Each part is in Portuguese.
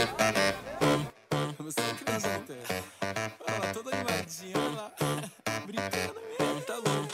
Você? Olha lá, toda animadinha, olha lá. Brincando mesmo, tá louco.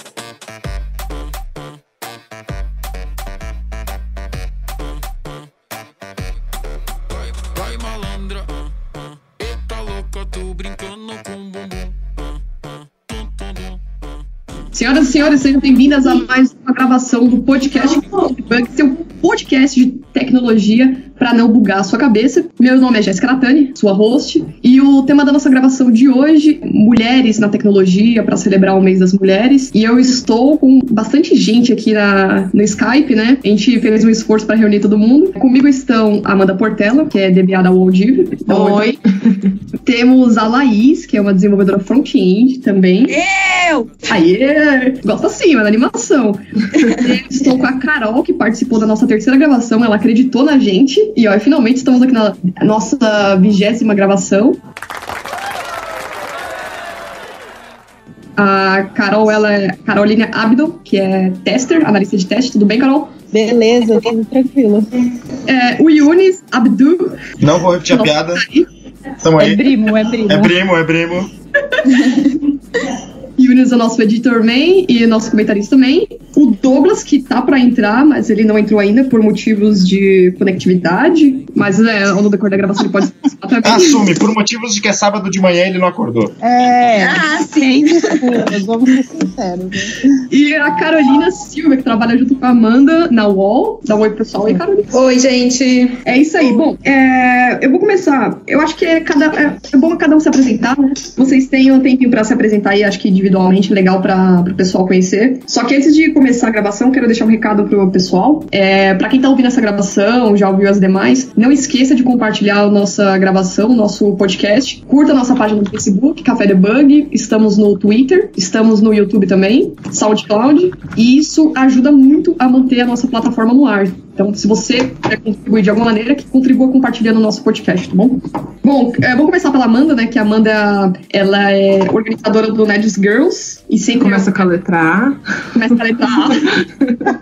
Senhoras e senhores, sejam bem-vindas a mais uma gravação do podcast Bug, seu podcast de tecnologia para não bugar a sua cabeça. Meu nome é Jéssica Natani, sua host, e o tema da nossa gravação de hoje, mulheres na tecnologia, para celebrar o mês das mulheres. E eu estou com bastante gente aqui na, no Skype, né? A gente fez um esforço para reunir todo mundo. Comigo estão a Amanda Portela, que é DBA da Waldiv. Oi. Temos a Laís, que é uma desenvolvedora front-end também. Eu! Aê! Gosta sim, mas da animação. Estou com a Carol, que participou da nossa terceira gravação. Ela acreditou na gente. E ó, finalmente estamos aqui na nossa vigésima gravação. A Carol, ela é Carolina Abdo, que é tester, analista de teste. Tudo bem, Carol? Beleza, tudo tranquilo. É, o Yunis Abdu. Não vou repetir a piada. tá aí. Tamo aí. É primo, é primo. É primo, é primo. Yunis é o nosso editor main e nosso comentarista também. O Douglas, que tá pra entrar, mas ele não entrou ainda por motivos de conectividade. Mas é, no decorrer da gravação ele pode participar também. Assume, por motivos de que é sábado de manhã ele não acordou. É, Ah, sem desculpas, vamos ser sinceros. né? E a Carolina Silva, que trabalha junto com a Amanda na UOL. Dá um oi pessoal aí, Carolina. Oi, gente. É isso aí. Bom, é, eu vou começar. Eu acho que é, cada, é, é bom cada um se apresentar, né? Vocês têm um tempinho pra se apresentar aí, acho que individualmente, legal pra, pro pessoal conhecer. Só que antes de começar a gravação, quero deixar um recado pro pessoal. É, pra quem tá ouvindo essa gravação, já ouviu as demais, não esqueça de compartilhar a nossa gravação, o nosso podcast. Curta a nossa página no Facebook, Café Debug. Estamos no Twitter, estamos no YouTube também, SoundCloud. E isso ajuda muito a manter a nossa plataforma no ar. Então, se você quer contribuir de alguma maneira, que contribua compartilhando o nosso podcast, tá bom? Bom, é, vamos começar pela Amanda, né? Que a Amanda, ela é organizadora do Nerds Girls. E sempre Começa com a letra A. começa a letra A.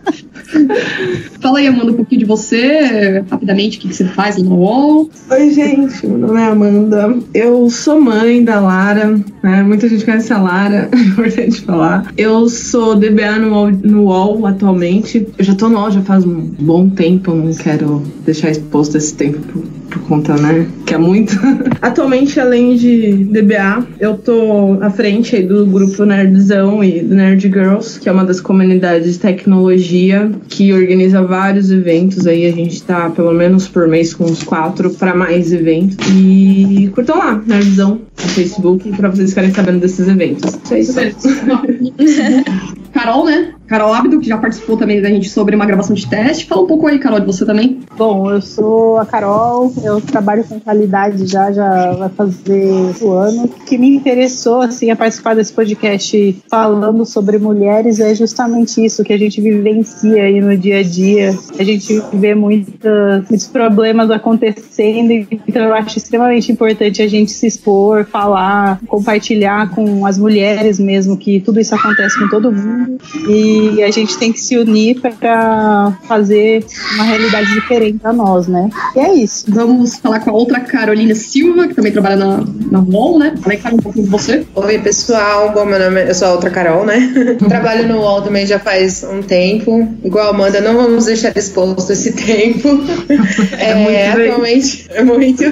Fala aí, Amanda, um pouquinho de você, rapidamente, o que, que você faz lá no UOL. Oi, gente. Meu nome é Amanda. Eu sou mãe da Lara. Né? Muita gente conhece a Lara, é importante falar. Eu sou DBA no UOL, no UOL atualmente. Eu já tô no UOL já faz um bom tempo. Não quero deixar exposto esse tempo por, por conta, né? Que é muito. atualmente, além de DBA, eu tô à frente do grupo Nerdzão e do Nerd Girls, que é uma das comunidades de tecnologia que organiza vários eventos aí. A gente tá pelo menos por mês com uns quatro para mais eventos. E curtam lá, Nerdzão, no Facebook, pra vocês ficarem sabendo desses eventos. É isso aí. Carol, né? Carol Abdo, que já participou também da gente sobre uma gravação de teste. Fala um pouco aí, Carol, de você também. Bom, eu sou a Carol, eu trabalho com qualidade já, já vai fazer o ano. O que me interessou, assim, a participar desse podcast falando sobre mulheres é justamente isso que a gente vivencia aí no dia a dia. A gente vê muita, muitos problemas acontecendo, então eu acho extremamente importante a gente se expor, falar, compartilhar com as mulheres mesmo, que tudo isso acontece com todo mundo. E a gente tem que se unir para fazer uma realidade diferente a nós, né? E é isso. Vamos falar com a outra Carolina Silva, que também trabalha na, na UOL, né? Fala aí, Carol, um pouquinho de você. Oi, pessoal. Bom, meu nome é... Eu sou a outra Carol, né? Trabalho no UOL também já faz um tempo. Igual a Amanda, não vamos deixar exposto esse tempo. É, muito bem. atualmente é muito.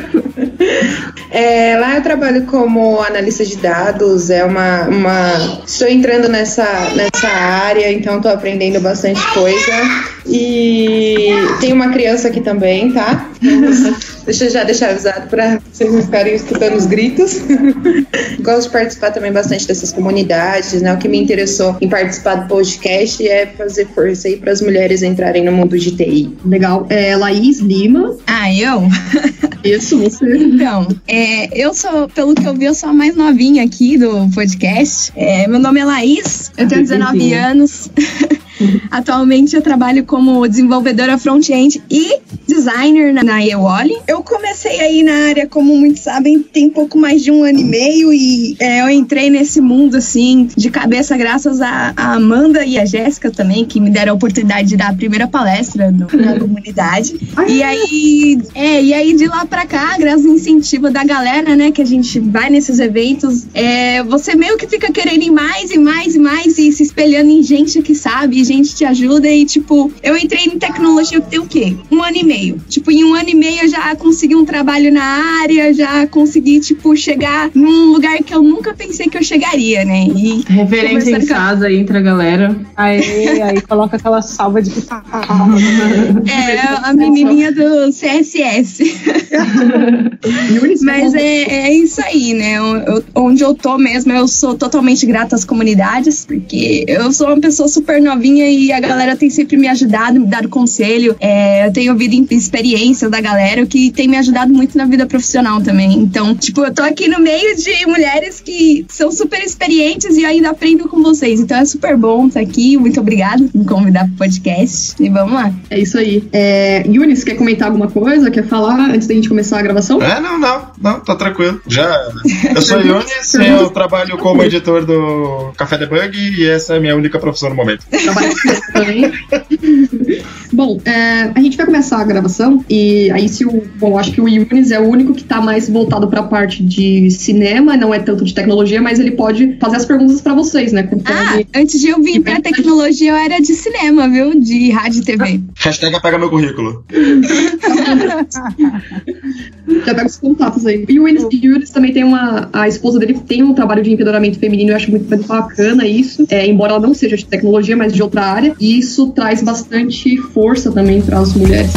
É, lá eu trabalho como analista de dados. É uma, uma... Estou entrando nessa, nessa área, então estou aprendendo bastante coisa. E tem uma criança aqui também, tá? Deixa eu já deixar avisado para vocês não ficarem escutando os gritos. Gosto de participar também bastante dessas comunidades, né? O que me interessou em participar do podcast é fazer força aí para as mulheres entrarem no mundo de TI. Legal. É, Laís Lima. Ah, eu? Isso, você. Então, é, eu sou, pelo que eu vi, eu sou a mais novinha aqui do podcast. É, meu nome é Laís, eu tenho 19 anos. Atualmente eu trabalho como desenvolvedora front-end e designer na, na Eoli. Eu comecei aí na área, como muitos sabem, tem pouco mais de um ano e meio e é, eu entrei nesse mundo assim de cabeça graças a, a Amanda e a Jéssica também, que me deram a oportunidade de dar a primeira palestra no- na comunidade. E aí, é, e aí de lá pra cá, graças ao incentivo da galera, né, que a gente vai nesses eventos, é, você meio que fica querendo ir mais e mais e mais e se espelhando em gente que sabe, gente te ajuda e tipo, eu entrei em tecnologia tem o quê? Um ano e meio. Tipo, em um ano e meio eu já consegui um trabalho na área, já consegui, tipo, chegar num lugar que eu nunca pensei que eu chegaria, né? E Referência em Começando com- casa aí entre a galera. Aí, aí coloca aquela salva de é a menininha do CSS. Mas é, é isso aí, né? Eu- eu- onde eu tô mesmo, eu sou totalmente grata às comunidades, porque eu sou uma pessoa super novinha e a galera tem sempre me ajudado, me dado conselho. É, eu tenho ouvido experiências da galera, que tem me ajudado muito na vida profissional também. Então, tipo, eu tô aqui no meio de mulheres que são super experientes e ainda aprendo com vocês. Então é super bom estar aqui. Muito obrigada por me convidar pro podcast. E vamos lá. É isso aí. É, Yunis, quer comentar alguma coisa? Quer falar antes da gente começar a gravação? É, não, não, não, tá tranquilo. Já. Eu sou Yunis, eu trabalho como editor do Café Debug e essa é a minha única profissão no momento. Trabalho Bom, é, a gente vai começar a gravação e aí se o. Bom, acho que o Yunis é o único que tá mais voltado pra parte de cinema, não é tanto de tecnologia, mas ele pode fazer as perguntas pra vocês, né? Ah, antes de eu vir pra tecnologia, eu era de cinema, viu? De rádio e TV. Hashtag pega meu currículo. Já pega os contatos aí. E o Yunis, e o Yunis também tem uma. A esposa dele tem um trabalho de empoderamento feminino, eu acho muito, muito bacana isso. É, embora ela não seja de tecnologia, mas de outra área. E isso traz bastante força também para as mulheres.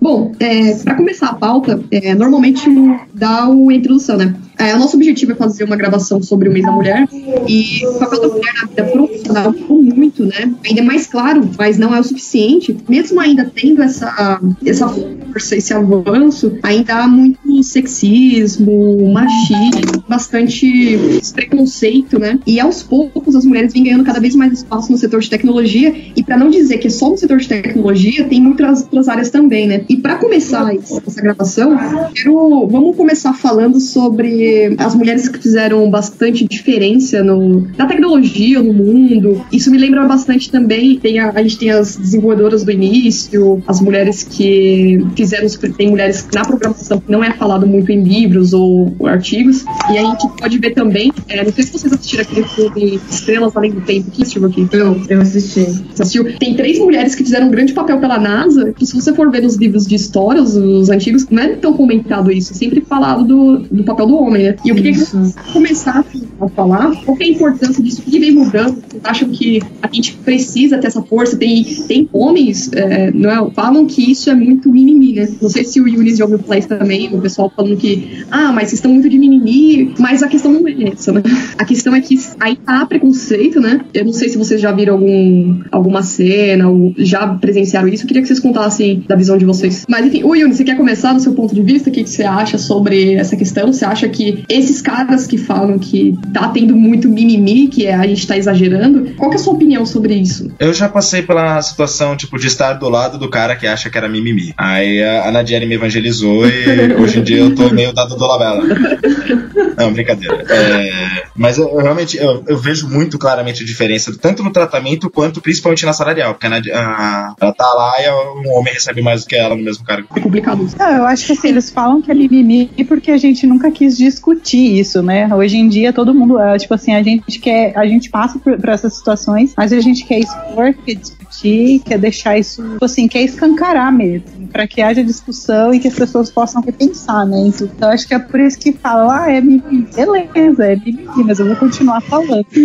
Bom, é, para começar a pauta, é, normalmente dá o introdução, né? É, o nosso objetivo é fazer uma gravação sobre o mês da mulher e o papel da mulher na vida profissional mudou muito, né? Ainda é mais claro, mas não é o suficiente. Mesmo ainda tendo essa, essa força, esse avanço, ainda há muito sexismo, machismo, bastante preconceito, né? E aos poucos as mulheres vêm ganhando cada vez mais espaço no setor de tecnologia e para não dizer que é só no setor de tecnologia, tem muitas outras áreas também, né? E para começar essa gravação, quero, vamos começar falando sobre as mulheres que fizeram bastante diferença no, na tecnologia, no mundo. Isso me lembra bastante também. Tem a, a gente tem as desenvolvedoras do início, as mulheres que fizeram. Tem mulheres na programação que não é falado muito em livros ou, ou artigos. E a gente pode ver também. é, não sei se vocês assistiram aquele filme Estrelas Além do Tempo. Quem assistiu aqui? Eu, eu assisti. Você assistiu? Tem três mulheres que fizeram um grande papel pela NASA. Que se você for ver nos livros de história, os, os antigos, não é tão comentado isso. É sempre falado do, do papel do homem, E eu queria Isso. começassem a falar qual é a importância disso, o que vem mudando. Vocês acham que a gente precisa ter essa força? Tem, tem homens, é, não é, falam que isso é muito mimimi, né? Não sei se o Yunis já ouviu falar isso também, o pessoal falando que, ah, mas vocês estão muito de mimimi, mas a questão não é essa, né? A questão é que aí tá preconceito, né? Eu não sei se vocês já viram algum, alguma cena ou já presenciaram isso. Eu queria que vocês contassem da visão de vocês. Mas enfim, o Yunis, você quer começar do seu ponto de vista? O que, que você acha sobre essa questão? Você acha que esses caras que falam que tá tendo muito mimimi, que é, a gente tá exagerando, qual que é a sua opinião sobre isso? Eu já passei pela situação, tipo, de estar do lado do cara que acha que era mimimi. Aí a, a Nadiane me evangelizou e hoje em dia eu tô meio dado do labela. Não, brincadeira. É, mas eu, eu realmente eu, eu vejo muito claramente a diferença, tanto no tratamento quanto principalmente na salarial. Porque a Nadi- a- ela tá lá e um homem recebe mais do que ela no mesmo cargo. É complicado isso. Não, eu acho que assim, eles falam que é mimimi porque a gente nunca quis discutir isso, né? Hoje em dia todo mundo, é, tipo assim, a gente quer, a gente passa por, por essas situações, mas a gente quer expor, quer discutir, quer deixar isso, tipo assim, quer escancarar mesmo, para que haja discussão e que as pessoas possam repensar, né? Então acho que é por isso que falam, ah, é mimimi beleza, é mimimi, mas eu vou continuar falando.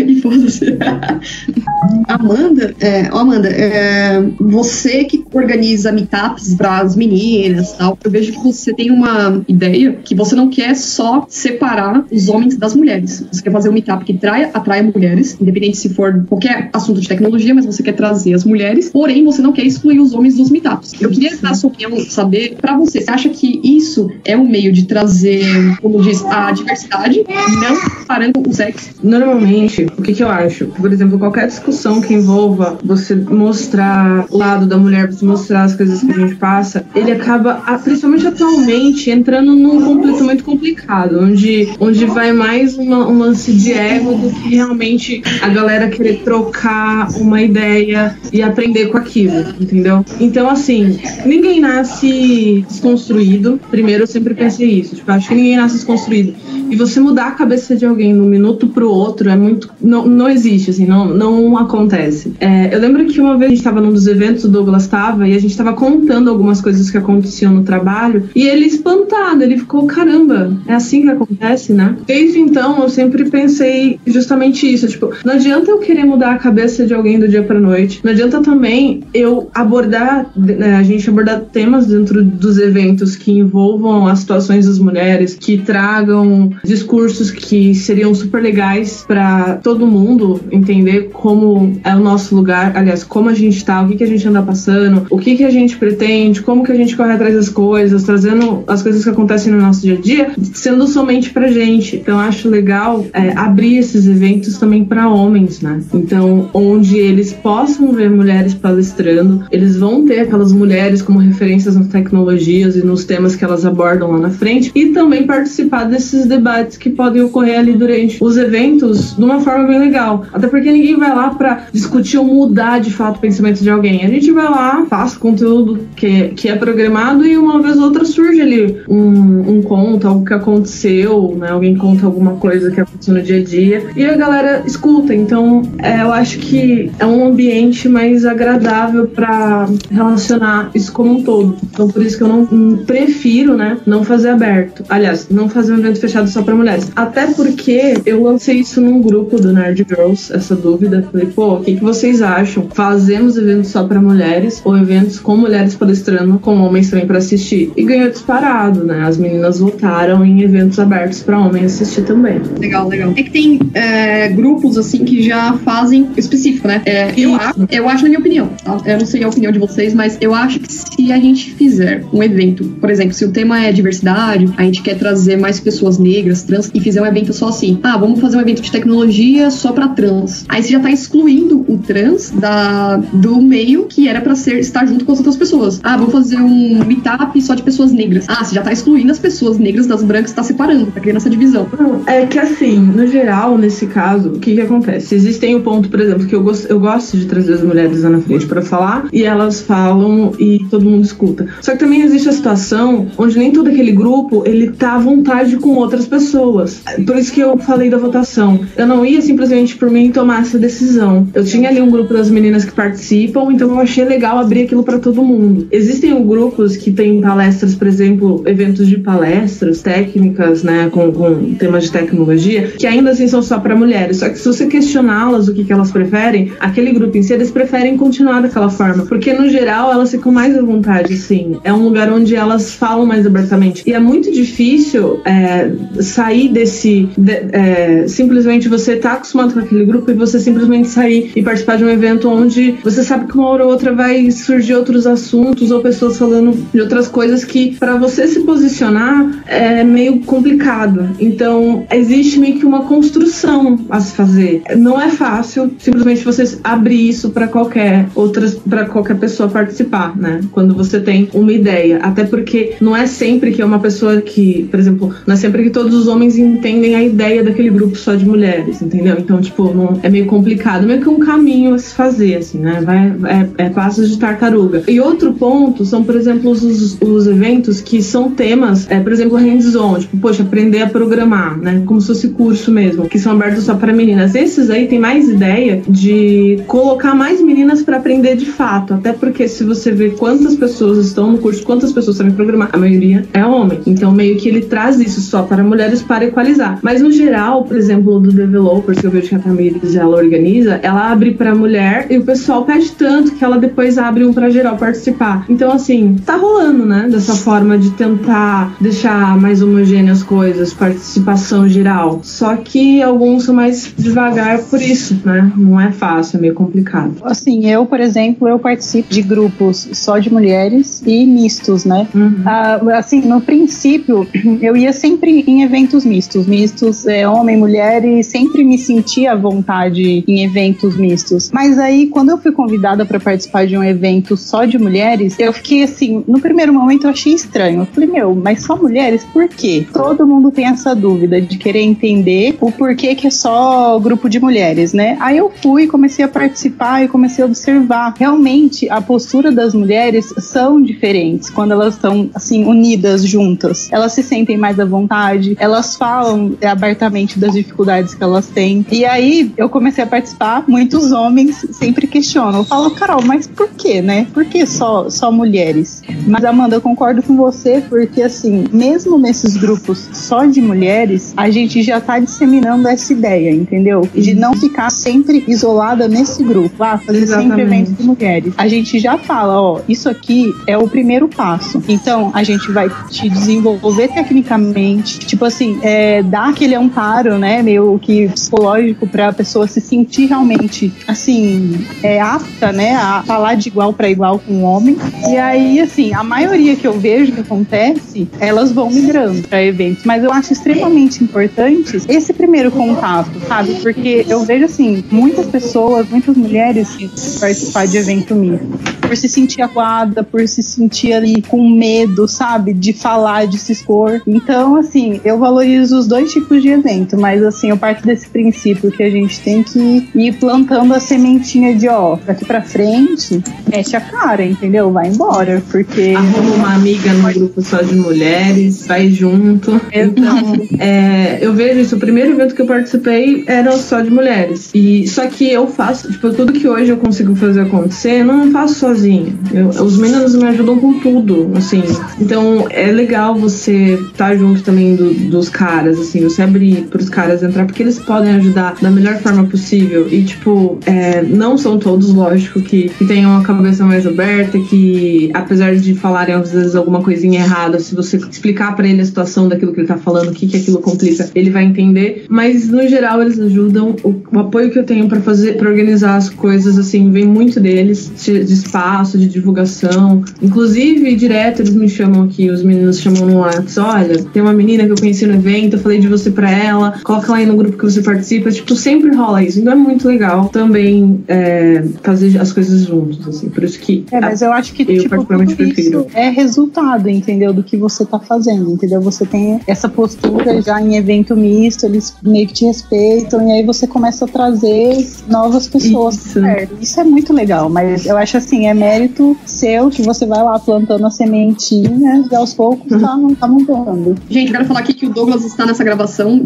Amanda, é, ó, Amanda, é, você que organiza meetups para as meninas tal, eu vejo que você tem uma ideia que você não quer só separar os homens das mulheres. Você quer fazer um meetup que traia, atraia mulheres, independente se for qualquer assunto de tecnologia, mas você quer trazer as mulheres, porém você não quer excluir os homens dos meetups. Eu queria dar sua opinião, saber para você, você acha que isso é um meio de trazer, como diz, a diversidade, não parando o sexo? Normalmente, o que, que eu acho? Por exemplo, qualquer discussão que envolva você mostrar o lado da mulher, você mostrar as coisas que a gente passa, ele acaba, principalmente atualmente, entrando num conflito muito complicado, onde, onde vai mais uma, um lance de ego do que realmente a galera querer trocar uma ideia e aprender com aquilo, entendeu? Então, assim, ninguém nasce desconstruído. Primeiro, eu sempre pensei isso. Tipo, acho que ninguém nasce desconstruído. E você mudar a cabeça de alguém de um minuto pro outro é muito. Não, não existe, assim, não, não acontece. É, eu lembro que uma vez a gente tava num dos eventos, o Douglas tava, e a gente tava contando algumas coisas que aconteciam no trabalho, e ele espantado, ele ficou, caramba, é assim que acontece, né? Desde então, eu sempre pensei justamente isso, tipo, não adianta eu querer mudar a cabeça de alguém do dia pra noite, não adianta também eu abordar, né, a gente abordar temas dentro dos eventos que envolvam as situações das mulheres, que tragam discursos que seriam super legais para todo mundo entender como é o nosso lugar, aliás, como a gente tá, o que, que a gente anda passando, o que, que a gente pretende, como que a gente corre atrás das coisas, trazendo as coisas que acontecem no nosso dia a dia, sendo somente pra gente. Então, acho legal é, abrir esses eventos também para homens, né? Então, onde eles possam ver mulheres palestrando, eles vão ter aquelas mulheres como referências nas tecnologias e nos temas que elas abordam lá na frente, e também participar desses debates que podem ocorrer ali durante os eventos de uma forma bem legal. Até porque ninguém vai lá para discutir ou mudar de fato o pensamento de alguém. A gente vai lá, faz conteúdo que, que é programado e uma vez ou outra surge ali um, um conto, algo que aconteceu, né? Alguém conta alguma coisa que aconteceu no dia a dia e a galera escuta. Então, é, eu acho que é um ambiente mais agradável para relacionar isso como um todo. Então, por isso que eu não prefiro, né, não fazer aberto. Aliás, não fazer um evento fechado só para mulheres. Até porque eu lancei isso num grupo do Nerd Girls, essa dúvida. Falei, pô, o que, que vocês acham? Fazemos eventos só para mulheres ou eventos com mulheres palestrando com homens também para assistir? E ganhou disparado, né? As meninas votaram em eventos abertos para homens assistir também. Legal, legal. É que tem é, grupos assim que já fazem específico, né? É, eu, acho, eu acho, na minha opinião, tá? eu não sei a opinião de vocês, mas eu acho que se a gente fizer um evento, por exemplo, se o tema é diversidade, a gente quer trazer mais pessoas negras, trans, e fizer um evento só assim, ah, vamos fazer um evento de tecnologia só pra trans. Aí você já tá excluindo o trans da, do meio que era pra ser estar junto com as outras pessoas. Ah, vamos fazer um meetup só de pessoas negras. Ah, você já tá excluindo as pessoas negras das brancas, tá separando, tá criando essa divisão. É que assim, no geral, nesse caso, o que que acontece? Existem o ponto, por exemplo, que eu gosto, eu gosto de trazer as mulheres lá na frente para falar e elas falam e todo mundo escuta. Só que também existe a situação onde nem todo aquele grupo ele tá à vontade com outras pessoas. Por isso que eu falei da votação. Eu não ia simplesmente por mim tomar essa decisão. Eu tinha ali um grupo das meninas que participam, então eu achei legal abrir aquilo para todo mundo. Existem grupos que têm palestras, por exemplo, eventos de palestras técnicas, né, com, com temas de tecnologia, que ainda assim são só para mulheres. Só que se você questioná-las o que, que elas preferem, aquele grupo em si, eles preferem continuar daquela forma. Porque no geral elas ficam mais à vontade, assim. É um lugar onde elas falam mais abertamente. E é muito difícil é, sair desse. de- é, simplesmente você tá acostumado com aquele grupo e você simplesmente sair e participar de um evento onde você sabe que uma hora ou outra vai surgir outros assuntos ou pessoas falando de outras coisas que para você se posicionar é meio complicado. Então existe meio que uma construção a se fazer. Não é fácil simplesmente você abrir isso para qualquer outras para qualquer pessoa participar, né? Quando você tem uma ideia, até porque não é sempre que é uma pessoa que, por exemplo, não é sempre que todos os homens entendem a ideia daquele grupo só de mulheres, entendeu? Então, tipo, não, é meio complicado, meio que um caminho a se fazer, assim, né? Vai, é, é passos de tartaruga. E outro ponto são, por exemplo, os, os eventos que são temas, é, por exemplo, hands-on, tipo, poxa, aprender a programar, né? Como se fosse curso mesmo, que são abertos só para meninas. Esses aí tem mais ideia de colocar mais meninas para aprender de fato, até porque se você vê quantas pessoas estão no curso, quantas pessoas sabem programar, a maioria é homem. Então, meio que ele traz isso só para mulheres mulheres para equalizar. Mas no geral, por exemplo, do developers que eu vejo que a Tamires ela organiza, ela abre pra mulher e o pessoal pede tanto que ela depois abre um pra geral participar. Então, assim, tá rolando, né? Dessa forma de tentar deixar mais homogêneas as coisas, participação geral. Só que alguns são mais devagar por isso, né? Não é fácil, é meio complicado. Assim, eu, por exemplo, eu participo de grupos só de mulheres e mistos, né? Uhum. Ah, assim, no princípio, eu ia sempre em eventos mistos, mistos é, homem, mulher, e sempre me sentia à vontade em eventos mistos. Mas aí, quando eu fui convidada para participar de um evento só de mulheres, eu fiquei assim, no primeiro momento eu achei estranho. Eu falei, meu, mas só mulheres? Por quê? Todo mundo tem essa dúvida de querer entender o porquê que é só grupo de mulheres, né? Aí eu fui, comecei a participar e comecei a observar. Realmente, a postura das mulheres são diferentes quando elas estão, assim, unidas juntas. Elas se sentem mais à vontade, elas falam abertamente das dificuldades que elas têm. E aí eu comecei a participar, muitos homens sempre questionam. Eu falo, Carol, mas por quê, né? Por que só, só mulheres? Mas, Amanda, eu concordo com você, porque, assim, mesmo nesses grupos só de mulheres, a gente já tá disseminando essa ideia, entendeu? De não ficar sempre isolada nesse grupo. Ah, fazer sempre Exatamente. eventos de mulheres. A gente já fala, ó, isso aqui é o primeiro passo. Então, a gente vai te desenvolver tecnicamente, tipo assim, é, dar aquele amparo, né, meio que psicológico pra pessoa se sentir realmente, assim, é, apta, né, a falar de igual para igual com o homem. E aí, assim, a maioria que eu vejo que acontece, elas vão migrando para eventos. Mas eu acho extremamente importante esse primeiro contato, sabe? Porque eu vejo, assim, muitas pessoas, muitas mulheres que participar de evento misto, por se sentir acuada, por se sentir ali com medo, sabe? De falar, de se expor. Então, assim, eu valorizo os dois tipos de evento, mas, assim, eu parto desse princípio que a gente tem que ir plantando a sementinha de, ó, daqui pra frente, mete a cara, entendeu? Vai embora, porque. Arruma uma amiga no grupo só de mulheres, vai junto. Então, é, eu vejo isso. O primeiro evento que eu participei era só de mulheres. E só que eu faço, tipo, tudo que hoje eu consigo fazer acontecer, eu não faço sozinha. Eu- os meninos me ajudam com tudo, assim. Então, é legal você estar junto também do- dos caras, assim, você abrir pros caras entrar, porque eles podem ajudar da melhor forma possível. E, tipo, é, não são todos, lógico, que, que tenham a cabeça mais aberta, que apesar de falarem às vezes alguma coisinha errada, se você explicar pra ele a situação daquilo que ele tá falando, o que, que aquilo complica, ele vai entender. Mas no geral eles ajudam. O, o apoio que eu tenho pra fazer, para organizar as coisas, assim, vem muito deles, de, espaço, de divulgação. Inclusive, direto eles me chamam aqui, os meninos chamam no WhatsApp, olha, tem uma menina que eu conheci no evento, eu falei de você pra ela, coloca ela aí no grupo que você participa. Tipo, sempre rola isso. Então é muito legal também é, fazer as coisas juntos, assim. Por isso que É, mas eu acho que Eu tipo, particularmente tudo prefiro. isso é resultado, entendeu? Do que você tá fazendo, entendeu? Você tem essa postura já em evento misto, eles meio que te respeitam, e aí você começa a trazer novas pessoas Isso. perto. Isso é muito legal, mas eu acho assim, é mérito seu que você vai lá plantando a sementinha e aos poucos tá, tá mudando. Gente, eu quero falar aqui que o Douglas está nessa gravação.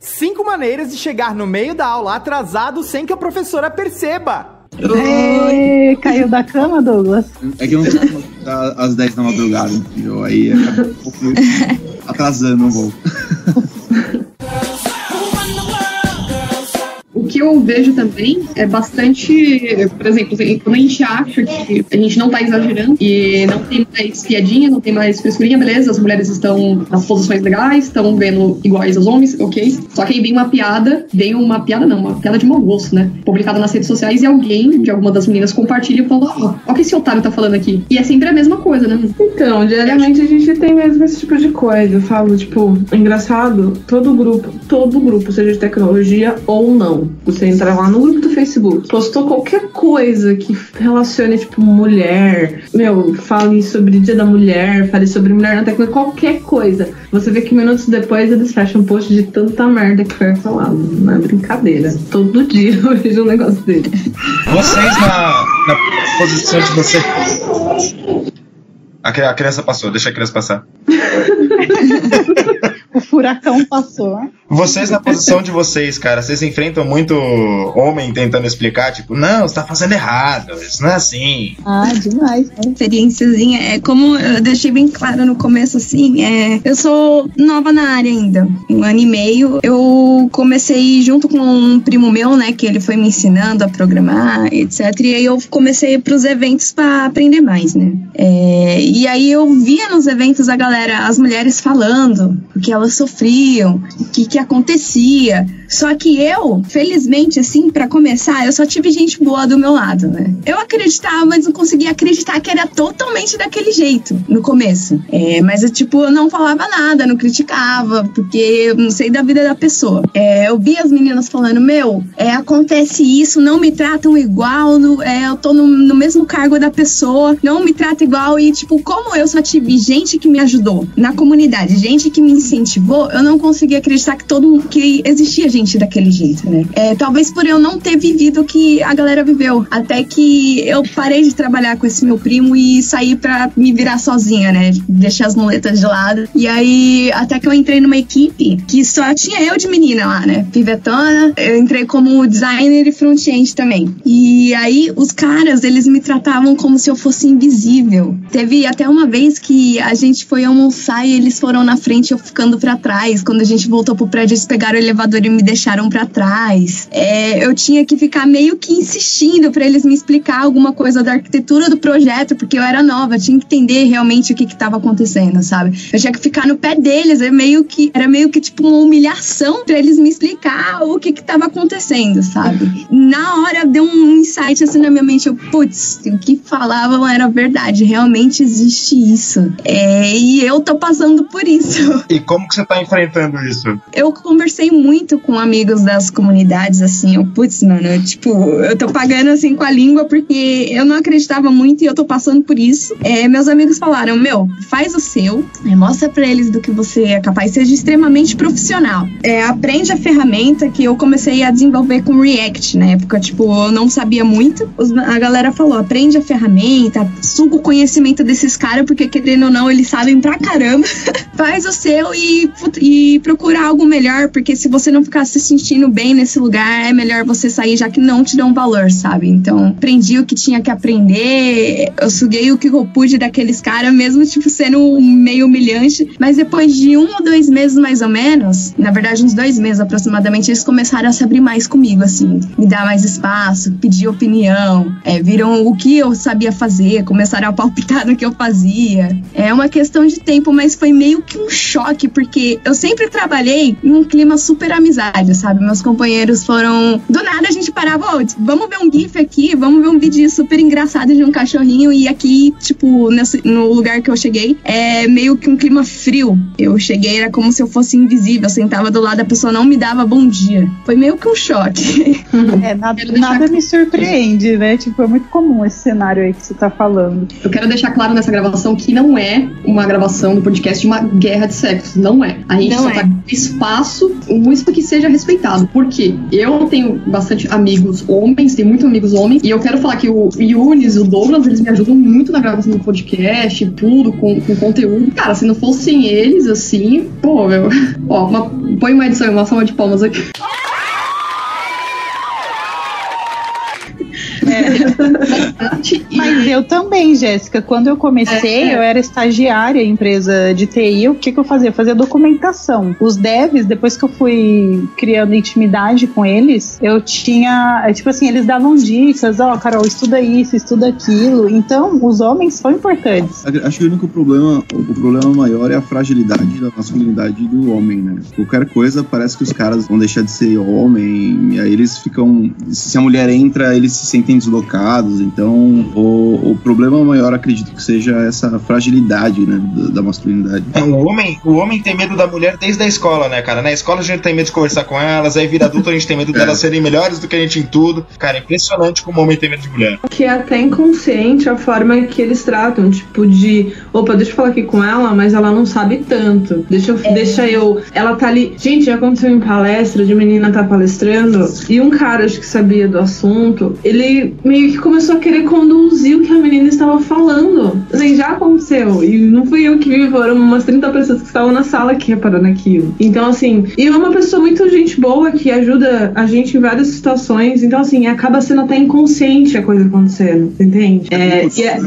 Cinco maneiras de chegar no meio da aula atrasado sem que a professora perceba. Ê, caiu da cama, Douglas? É que eu não tava às 10 da madrugada, entendeu? Aí acaba um pouco atrasando um pouco. eu vejo também é bastante, por exemplo, quando a gente acha que a gente não tá exagerando e não tem mais piadinha, não tem mais frescurinha, beleza, as mulheres estão nas posições legais, estão vendo iguais aos homens, ok. Só que aí vem uma piada, vem uma piada não, uma piada de mau gosto, né? Publicada nas redes sociais e alguém, de alguma das meninas, compartilha e fala, ó, ó o que esse otário tá falando aqui. E é sempre a mesma coisa, né? Então, diariamente a gente tem mesmo esse tipo de coisa. Eu falo, tipo, engraçado, todo grupo, todo grupo, seja de tecnologia ou não, você entrar lá no grupo do Facebook, postou qualquer coisa que relacione, tipo, mulher, meu, fale sobre Dia da Mulher, fale sobre mulher na tecnologia, qualquer coisa. Você vê que minutos depois eles fecham um post de tanta merda que foi falado. Não é brincadeira. Todo dia eu vejo um negócio dele. Vocês na, na posição de você. A criança passou, deixa a criança passar. furacão passou. Vocês, na posição de vocês, cara, vocês enfrentam muito homem tentando explicar, tipo, não, você tá fazendo errado, isso não é assim. Ah, demais. Né? Experiênciazinha, é como eu deixei bem claro no começo, assim, é, eu sou nova na área ainda, um ano e meio. Eu comecei junto com um primo meu, né, que ele foi me ensinando a programar, etc. E aí eu comecei pros eventos para aprender mais, né. É, e aí eu via nos eventos a galera, as mulheres falando o que elas sofriam, o que, que acontecia. Só que eu, felizmente, assim, para começar, eu só tive gente boa do meu lado, né? Eu acreditava, mas não conseguia acreditar que era totalmente daquele jeito no começo. É, mas eu, tipo, eu não falava nada, não criticava, porque eu não sei da vida da pessoa. É, eu vi as meninas falando, meu, é, acontece isso, não me tratam igual, no, é, eu tô no, no mesmo cargo da pessoa, não me trata igual. E, tipo, como eu só tive gente que me ajudou na comunidade, gente que me incentivou, eu não conseguia acreditar que todo que existia gente daquele jeito, né? É, talvez por eu não ter vivido o que a galera viveu. Até que eu parei de trabalhar com esse meu primo e saí pra me virar sozinha, né? Deixar as muletas de lado. E aí, até que eu entrei numa equipe que só tinha eu de menina lá, né? Pivetona. Eu entrei como designer e front-end também. E aí, os caras, eles me tratavam como se eu fosse invisível. Teve até uma vez que a gente foi almoçar e eles foram na frente, eu ficando pra trás. Quando a gente voltou pro prédio, eles pegaram o elevador e me deixaram para trás. É, eu tinha que ficar meio que insistindo para eles me explicar alguma coisa da arquitetura do projeto, porque eu era nova, eu tinha que entender realmente o que estava acontecendo, sabe? Eu tinha que ficar no pé deles, é meio que era meio que tipo uma humilhação para eles me explicar o que estava acontecendo, sabe? Na hora deu um insight assim na minha mente, eu, putz, o que falavam era verdade, realmente existe isso. É, e eu tô passando por isso. E como que você tá enfrentando isso? Eu conversei muito com amigos das comunidades, assim, eu, putz, mano, eu, tipo, eu tô pagando assim com a língua porque eu não acreditava muito e eu tô passando por isso. É, meus amigos falaram, meu, faz o seu, é, mostra pra eles do que você é capaz, seja extremamente profissional. É, aprende a ferramenta que eu comecei a desenvolver com React na época, tipo, eu não sabia muito. A galera falou, aprende a ferramenta, suga o conhecimento desses caras, porque querendo ou não, eles sabem pra caramba. faz o seu e, e procura algo melhor, porque se você não ficar se sentindo bem nesse lugar, é melhor você sair já que não te dão valor, sabe? Então, aprendi o que tinha que aprender, eu suguei o que eu pude daqueles caras, mesmo, tipo, sendo meio humilhante. Mas depois de um ou dois meses, mais ou menos, na verdade, uns dois meses aproximadamente, eles começaram a se abrir mais comigo, assim, me dar mais espaço, pedir opinião, é, viram o que eu sabia fazer, começaram a palpitar no que eu fazia. É uma questão de tempo, mas foi meio que um choque, porque eu sempre trabalhei em um clima super amizade, sabe? Meus companheiros foram. Do nada a gente parava, oh, vamos ver um GIF aqui, vamos ver um vídeo super engraçado de um cachorrinho. E aqui, tipo, nesse, no lugar que eu cheguei, é meio que um clima frio. Eu cheguei, era como se eu fosse invisível. Eu sentava do lado, a pessoa não me dava bom dia. Foi meio que um choque. É, nada, nada me surpreende, né? Tipo, é muito comum esse cenário aí que você tá falando. Eu quero deixar claro nessa gravação que não é uma gravação do podcast de uma guerra de sexos. Não é. A gente Não só é. tá com espaço, isso que seja respeitado. Porque eu tenho bastante amigos homens, tenho muitos amigos homens, e eu quero falar que o Yunis, o Douglas, eles me ajudam muito na gravação do podcast, tudo, com, com conteúdo. Cara, se não fossem eles, assim, pô, meu. Ó, uma, põe uma edição, uma salva de palmas aqui. Mas eu também, Jéssica. Quando eu comecei, É, é. eu era estagiária em empresa de TI. O que, que eu fazia? Eu fazia documentação. Os devs, depois que eu fui criando intimidade com eles, eu tinha. é, Tipo assim, eles davam dicas: ó, Carol, estuda isso, estuda aquilo. Então, os homens são importantes. Acho que o único problema, o problema maior é a fragilidade da masculinidade do homem, né? Qualquer coisa parece que os caras vão deixar de ser homem, e aí eles ficam. Se a mulher entra, eles se sentem deslocados. Então, o, o problema maior, acredito que seja essa fragilidade, né? Da, da masculinidade. É, O homem, o homem tem medo da mulher desde a escola, né, cara? Na escola a gente tem medo de conversar com elas, aí vira adulto a gente tem medo delas serem melhores do que a gente em tudo. Cara, é impressionante como o homem tem medo de mulher. que é até inconsciente a forma que eles tratam, tipo de, opa, deixa eu falar aqui com ela, mas ela não sabe tanto. Deixa eu, deixa eu, ela tá ali. Gente, já aconteceu em palestra de menina tá palestrando e um cara acho que sabia do assunto, ele gente meio que começou a querer conduzir o que a menina estava falando. Assim, já aconteceu. E não fui eu que vi, foram umas 30 pessoas que estavam na sala que repararam aquilo. Então, assim, e é uma pessoa muito gente boa que ajuda a gente em várias situações. Então, assim, acaba sendo até inconsciente a coisa acontecendo, entende? É, e é-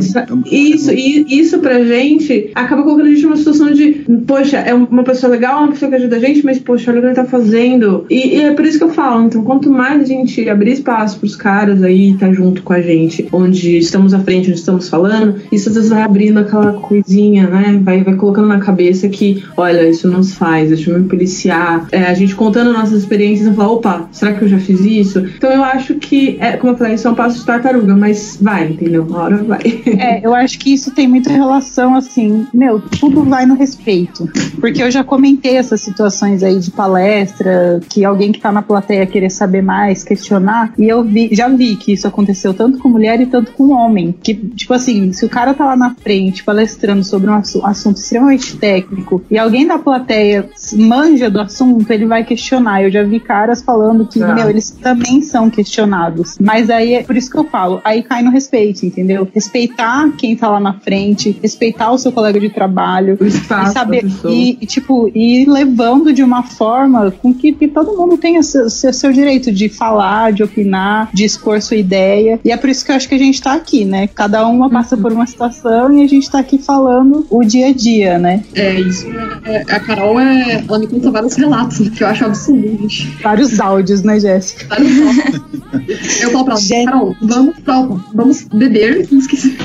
isso, e isso pra gente acaba colocando a gente numa situação de, poxa, é uma pessoa legal, uma pessoa que ajuda a gente, mas, poxa, olha o que ele tá fazendo. E, e é por isso que eu falo, então, quanto mais a gente abrir espaço pros caras aí, tá junto com a gente, onde estamos à frente, onde estamos falando, isso às vezes vai abrindo aquela coisinha, né? Vai, vai colocando na cabeça que, olha, isso não se faz, deixa eu me policiar. É, a gente contando nossas experiências e falar, opa, será que eu já fiz isso? Então eu acho que, é, como eu falei, isso é um passo de tartaruga, mas vai, entendeu? Uma hora vai. É, eu acho que isso tem muita relação, assim, meu, tudo vai no respeito. Porque eu já comentei essas situações aí de palestra, que alguém que tá na plateia querer saber mais, questionar, e eu vi, já vi que isso aconteceu tanto com mulher e tanto com homem. Que, tipo assim, se o cara tá lá na frente palestrando sobre um assu- assunto extremamente técnico e alguém da plateia manja do assunto, ele vai questionar. Eu já vi caras falando que, Ah. meu, eles também são questionados. Mas aí é por isso que eu falo, aí cai no respeito, entendeu? Respeitar quem tá lá na frente, respeitar o seu colega de trabalho, O espaço e saber e, e, tipo ir levando de uma forma com que, que todo mundo tenha seu, seu, seu direito de falar, de opinar, de expor sua ideia. E é por isso que eu acho que a gente tá aqui, né? Cada uma passa Uhum. por uma situação e a gente tá aqui falando o dia a dia, né? É, isso. é- a Carol, é, ela me conta vários relatos, que eu acho absurdo, gente. Vários áudios, né, Jéssica? Vários relatos. Eu falo pra ela. Carol, vamos, pra, vamos beber, esqueci.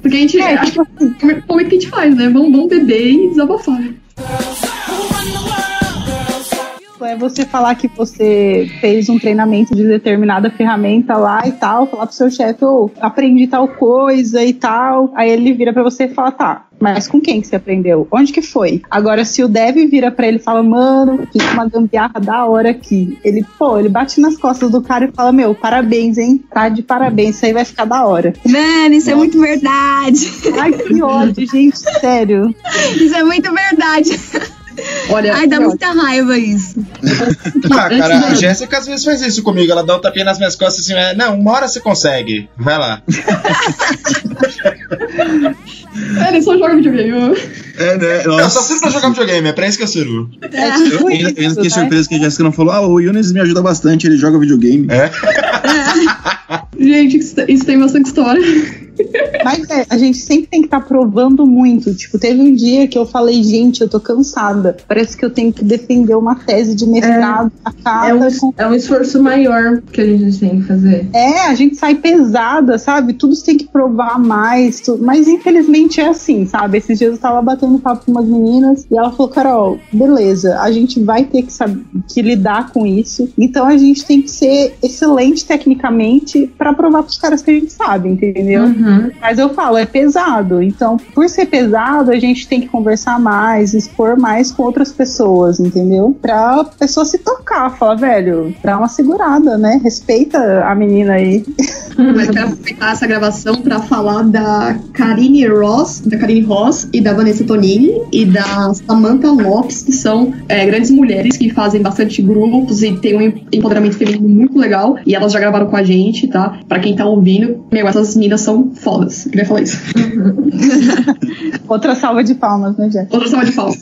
Porque a gente, É, acho que é o momento que a gente faz, né? Vamos, vamos beber e desabafar. É você falar que você fez um treinamento de determinada ferramenta lá e tal, falar pro seu chefe, ô, aprendi tal coisa e tal. Aí ele vira pra você e fala, tá, mas com quem que você aprendeu? Onde que foi? Agora, se o Dev vira pra ele e fala, mano, fiz uma gambiarra da hora aqui. Ele, pô, ele bate nas costas do cara e fala, meu, parabéns, hein? Tá de parabéns, isso aí vai ficar da hora. Mano, isso é muito verdade. Ai, que ódio, gente, sério. Isso é muito verdade. Olha, Ai, dá olha, muita raiva isso. Ah, cara, a Jéssica às vezes faz isso comigo. Ela dá um tapinha nas minhas costas assim, é, não, uma hora você consegue. Vai lá. ele só joga videogame. É, né? Eu Nossa. só sirvo pra jogar videogame, é pra isso que eu sirvo. É Eu, tipo eu ainda eu isso, fiquei né? surpreso que a Jéssica não falou. Ah, o Yunis me ajuda bastante, ele joga videogame. É? Gente, isso, isso tem bastante história. Mas é, a gente sempre tem que estar provando muito. Tipo, teve um dia que eu falei, gente, eu tô cansada. Parece que eu tenho que defender uma tese de mestrado a cada. É um, é um esforço maior que a gente tem que fazer. É, a gente sai pesada, sabe? Tudo você tem que provar mais. Mas infelizmente é assim, sabe? Esses dias eu tava batendo papo com umas meninas e ela falou, Carol, beleza, a gente vai ter que, saber, que lidar com isso. Então a gente tem que ser excelente tecnicamente pra provar pros caras que a gente sabe, entendeu? Uhum. Mas eu falo, é pesado. Então, por ser pesado, a gente tem que conversar mais, expor mais com outras pessoas, entendeu? Pra pessoa se tocar, falar, velho, dá uma segurada, né? Respeita a menina aí. Mas quero aproveitar essa gravação pra falar da Karine Ross, da Karine Ross e da Vanessa Tonini e da Samantha Lopes, que são é, grandes mulheres que fazem bastante grupos e tem um empoderamento feminino muito legal. E elas já gravaram com a gente, tá? Pra quem tá ouvindo, meu, essas meninas são fodas. Queria falar isso. Outra salva de palmas, né, Jéssica? Outra salva de palmas.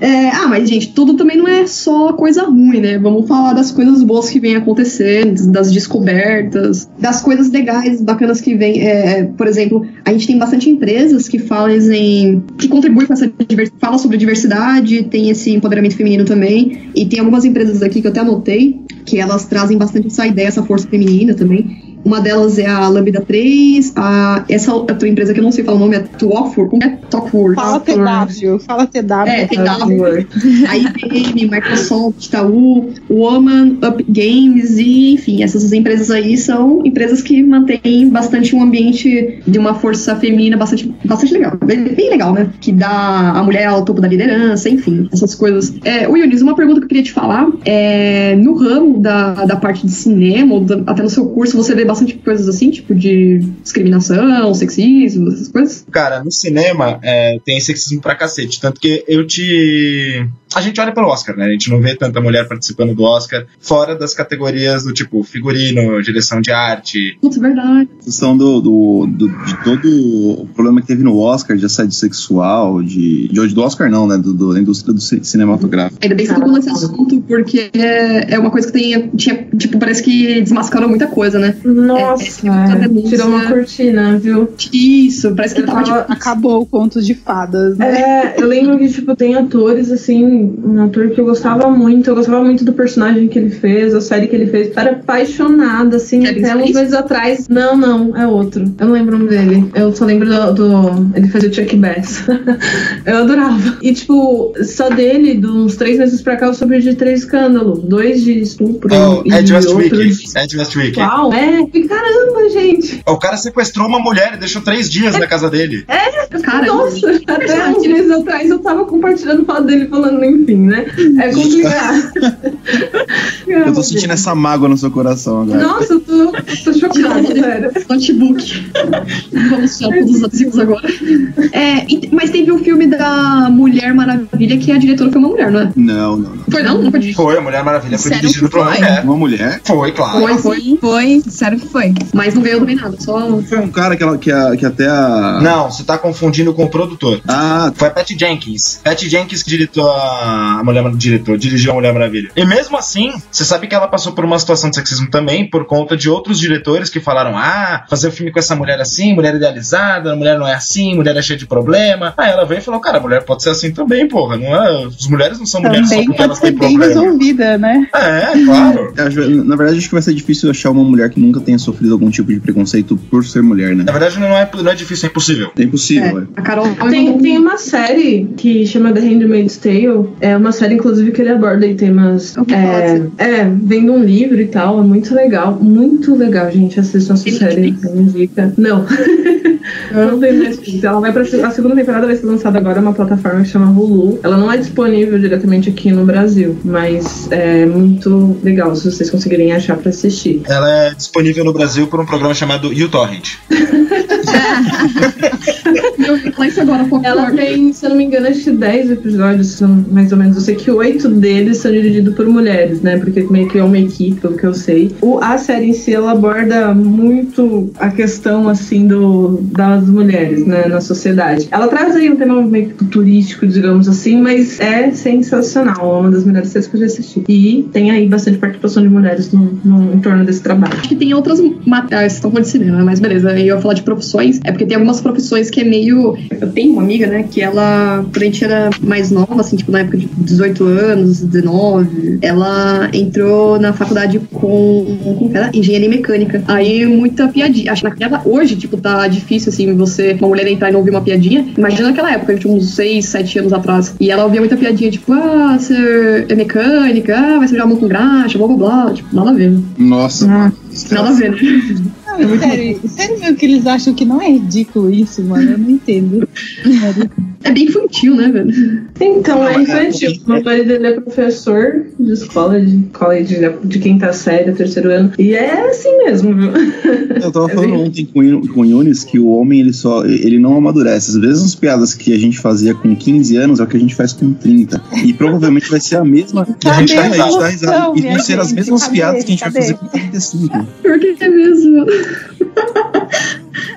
É, ah, mas gente, tudo também não é só coisa ruim, né? Vamos falar das coisas boas que vêm acontecendo, das descobertas, das coisas legais, bacanas que vêm. É, por exemplo, a gente tem bastante empresas que fazem. que contribuem com essa diversidade, fala sobre diversidade, tem esse empoderamento feminino também. E tem algumas empresas aqui que eu até anotei, que elas trazem bastante essa ideia, essa força feminina também. Uma delas é a Lambda 3, a, essa outra empresa que eu não sei falar o nome é Talkforce. Como é Talkforce? Fala TW, fala TW. É, TW. A IBM, Microsoft, Itaú, Woman, Up Games e, enfim, essas empresas aí são empresas que mantêm bastante um ambiente de uma força feminina bastante, bastante legal. Bem, bem legal, né? Que dá a mulher ao topo da liderança, enfim, essas coisas. É, o Yunis, uma pergunta que eu queria te falar é no ramo da, da parte de cinema, ou da- até no seu curso, você vê bastante bastante coisas assim, tipo de discriminação, sexismo, essas coisas? Cara, no cinema é, tem sexismo pra cacete. Tanto que eu te. A gente olha pelo Oscar, né? A gente não vê tanta mulher participando do Oscar, fora das categorias do tipo figurino, direção de arte. Putz, verdade. A questão do, do, do- de todo o problema que teve no Oscar de assédio sexual, de, de hoje do Oscar não, né? Do, do- da indústria do ci- cinematográfico. Ainda bem que você tocou nesse assunto, porque é, é uma coisa que tem, tinha, tipo, parece que desmascarou muita coisa, né? Nossa, É, é, tirou uma cortina, viu? Isso, parece que tava, tava- tipo, Acabou o conto de fadas, né? É, eu lembro que, tipo, tem atores, assim, um ator que eu gostava muito, eu gostava muito do personagem que ele fez, a série que ele fez. Eu era apaixonada, assim, até uns meses atrás. Não, não, é outro. Eu não lembro o nome dele. Eu só lembro do. do- ele fazia o Chuck Bass. eu adorava. E, tipo, só dele, de uns três meses pra cá, eu soube de três escândalos. Dois de estupro Oh, e Ed Westwick. Ed Westwick. Uau, é, e caramba, gente. O cara sequestrou uma mulher e deixou três dias na casa dele. cara, Nossa, até uns meses atrás eu tava compartilhando foto dele falando, enfim, né? É complicado. Eu tô sentindo essa mágoa no seu coração agora. Nossa, eu tô, tô chocada, sério. notebook. Vamos tirar todos os adesivos agora. É, mas teve o filme da Mulher Maravilha, que a diretora foi uma mulher, não é? Não, não, não. Foi não? Não foi Foi, a Mulher Maravilha foi Sério que por uma foi? mulher. Uma mulher? Foi, claro. Foi, foi. Foi. Sério que foi. Mas não ganhou também nada, só. Foi um cara que, ela, que, a- que até a. Não, você tá confundindo com o produtor. Ah, Foi a Pat Jenkins. Pat Jenkins que diretou a a Mulher diretor, dirigiu a Mulher Maravilha. E mesmo assim, você sabe que ela passou por uma situação de sexismo também por conta de outros diretores que falaram: ah, fazer o filme com essa mulher assim, mulher idealizada, a mulher não é assim, mulher é cheia de problema. Aí ela veio e falou: cara, a mulher pode ser assim também, porra. Não é, as mulheres não são mulheres só Também porque pode elas ser têm bem problema. resolvida, né? É, claro. acho- na verdade, acho que vai ser difícil achar uma mulher que nunca tenha sofrido algum tipo de preconceito por ser mulher, né? Na verdade, não é, não é difícil, é impossível. É impossível, é. A Carol Tem, tem uma série que chama The Handmaid's Tale. É uma série, inclusive, que ele aborda aí temas. É, é, vem de um livro e tal. É muito legal. Muito legal, gente. Assistam essa série. É uma dica. Não. não tem Netflix. Ela vai pra. A segunda temporada vai ser lançada agora numa plataforma que chama Hulu. Ela não é disponível diretamente aqui no Brasil, mas é muito legal se vocês conseguirem achar pra assistir. Ela é disponível no Brasil por um programa chamado uTorrent. Eu vi falar isso agora, um pouco Ela tem, se eu não me engano, acho que 10 episódios, são mais ou menos. Eu sei que oito deles são dirigidos por mulheres, né? Porque meio que é uma equipe, pelo que eu sei. O, a série em si, ela aborda muito a questão, assim, do, das mulheres, né? Na sociedade. Ela traz aí um tema meio turístico, digamos assim, mas é sensacional. É uma das melhores séries que eu já assisti. E tem aí bastante participação de mulheres no, no, em torno desse trabalho. Acho que tem outras matérias, vocês estão falando de cinema, mas beleza, aí eu ia falar de profissões, é porque tem algumas profissões que é meio. Eu tenho uma amiga, né, que ela, quando a gente era mais nova, assim, tipo, na época de 18 anos, 19, ela entrou na faculdade com, que era? Engenharia mecânica. Aí muita piadinha. Acho que naquela, hoje, tipo, tá difícil, assim, você, uma mulher entrar e não ouvir uma piadinha. Imagina naquela época, tipo, uns 6, 7 anos atrás. E ela ouvia muita piadinha, tipo, ah, você é mecânica, ah, vai sujar a mão com graxa, blá blá blá. Tipo, nada a ver. Nossa. Nada a ver, né? Não, sério, sério mesmo que eles acham que não é ridículo isso, mano? Eu não entendo. É bem infantil, né, velho? Então, é é infantil. Meu marido ele é professor de escola, de college, de, de quinta série, terceiro ano. E é assim mesmo, viu? Eu tava É falando bem- ontem com, com o Yunis que o homem ele só ele não amadurece. Às vezes as piadas que a gente fazia com 15 anos é o que a gente faz com 30. E provavelmente vai ser a mesma. E a gente Cadê vai a dar risada. evolução, E vão ser as mesmas Cadê? piadas que a gente vai Cadê? fazer com 35. Pior que é mesmo.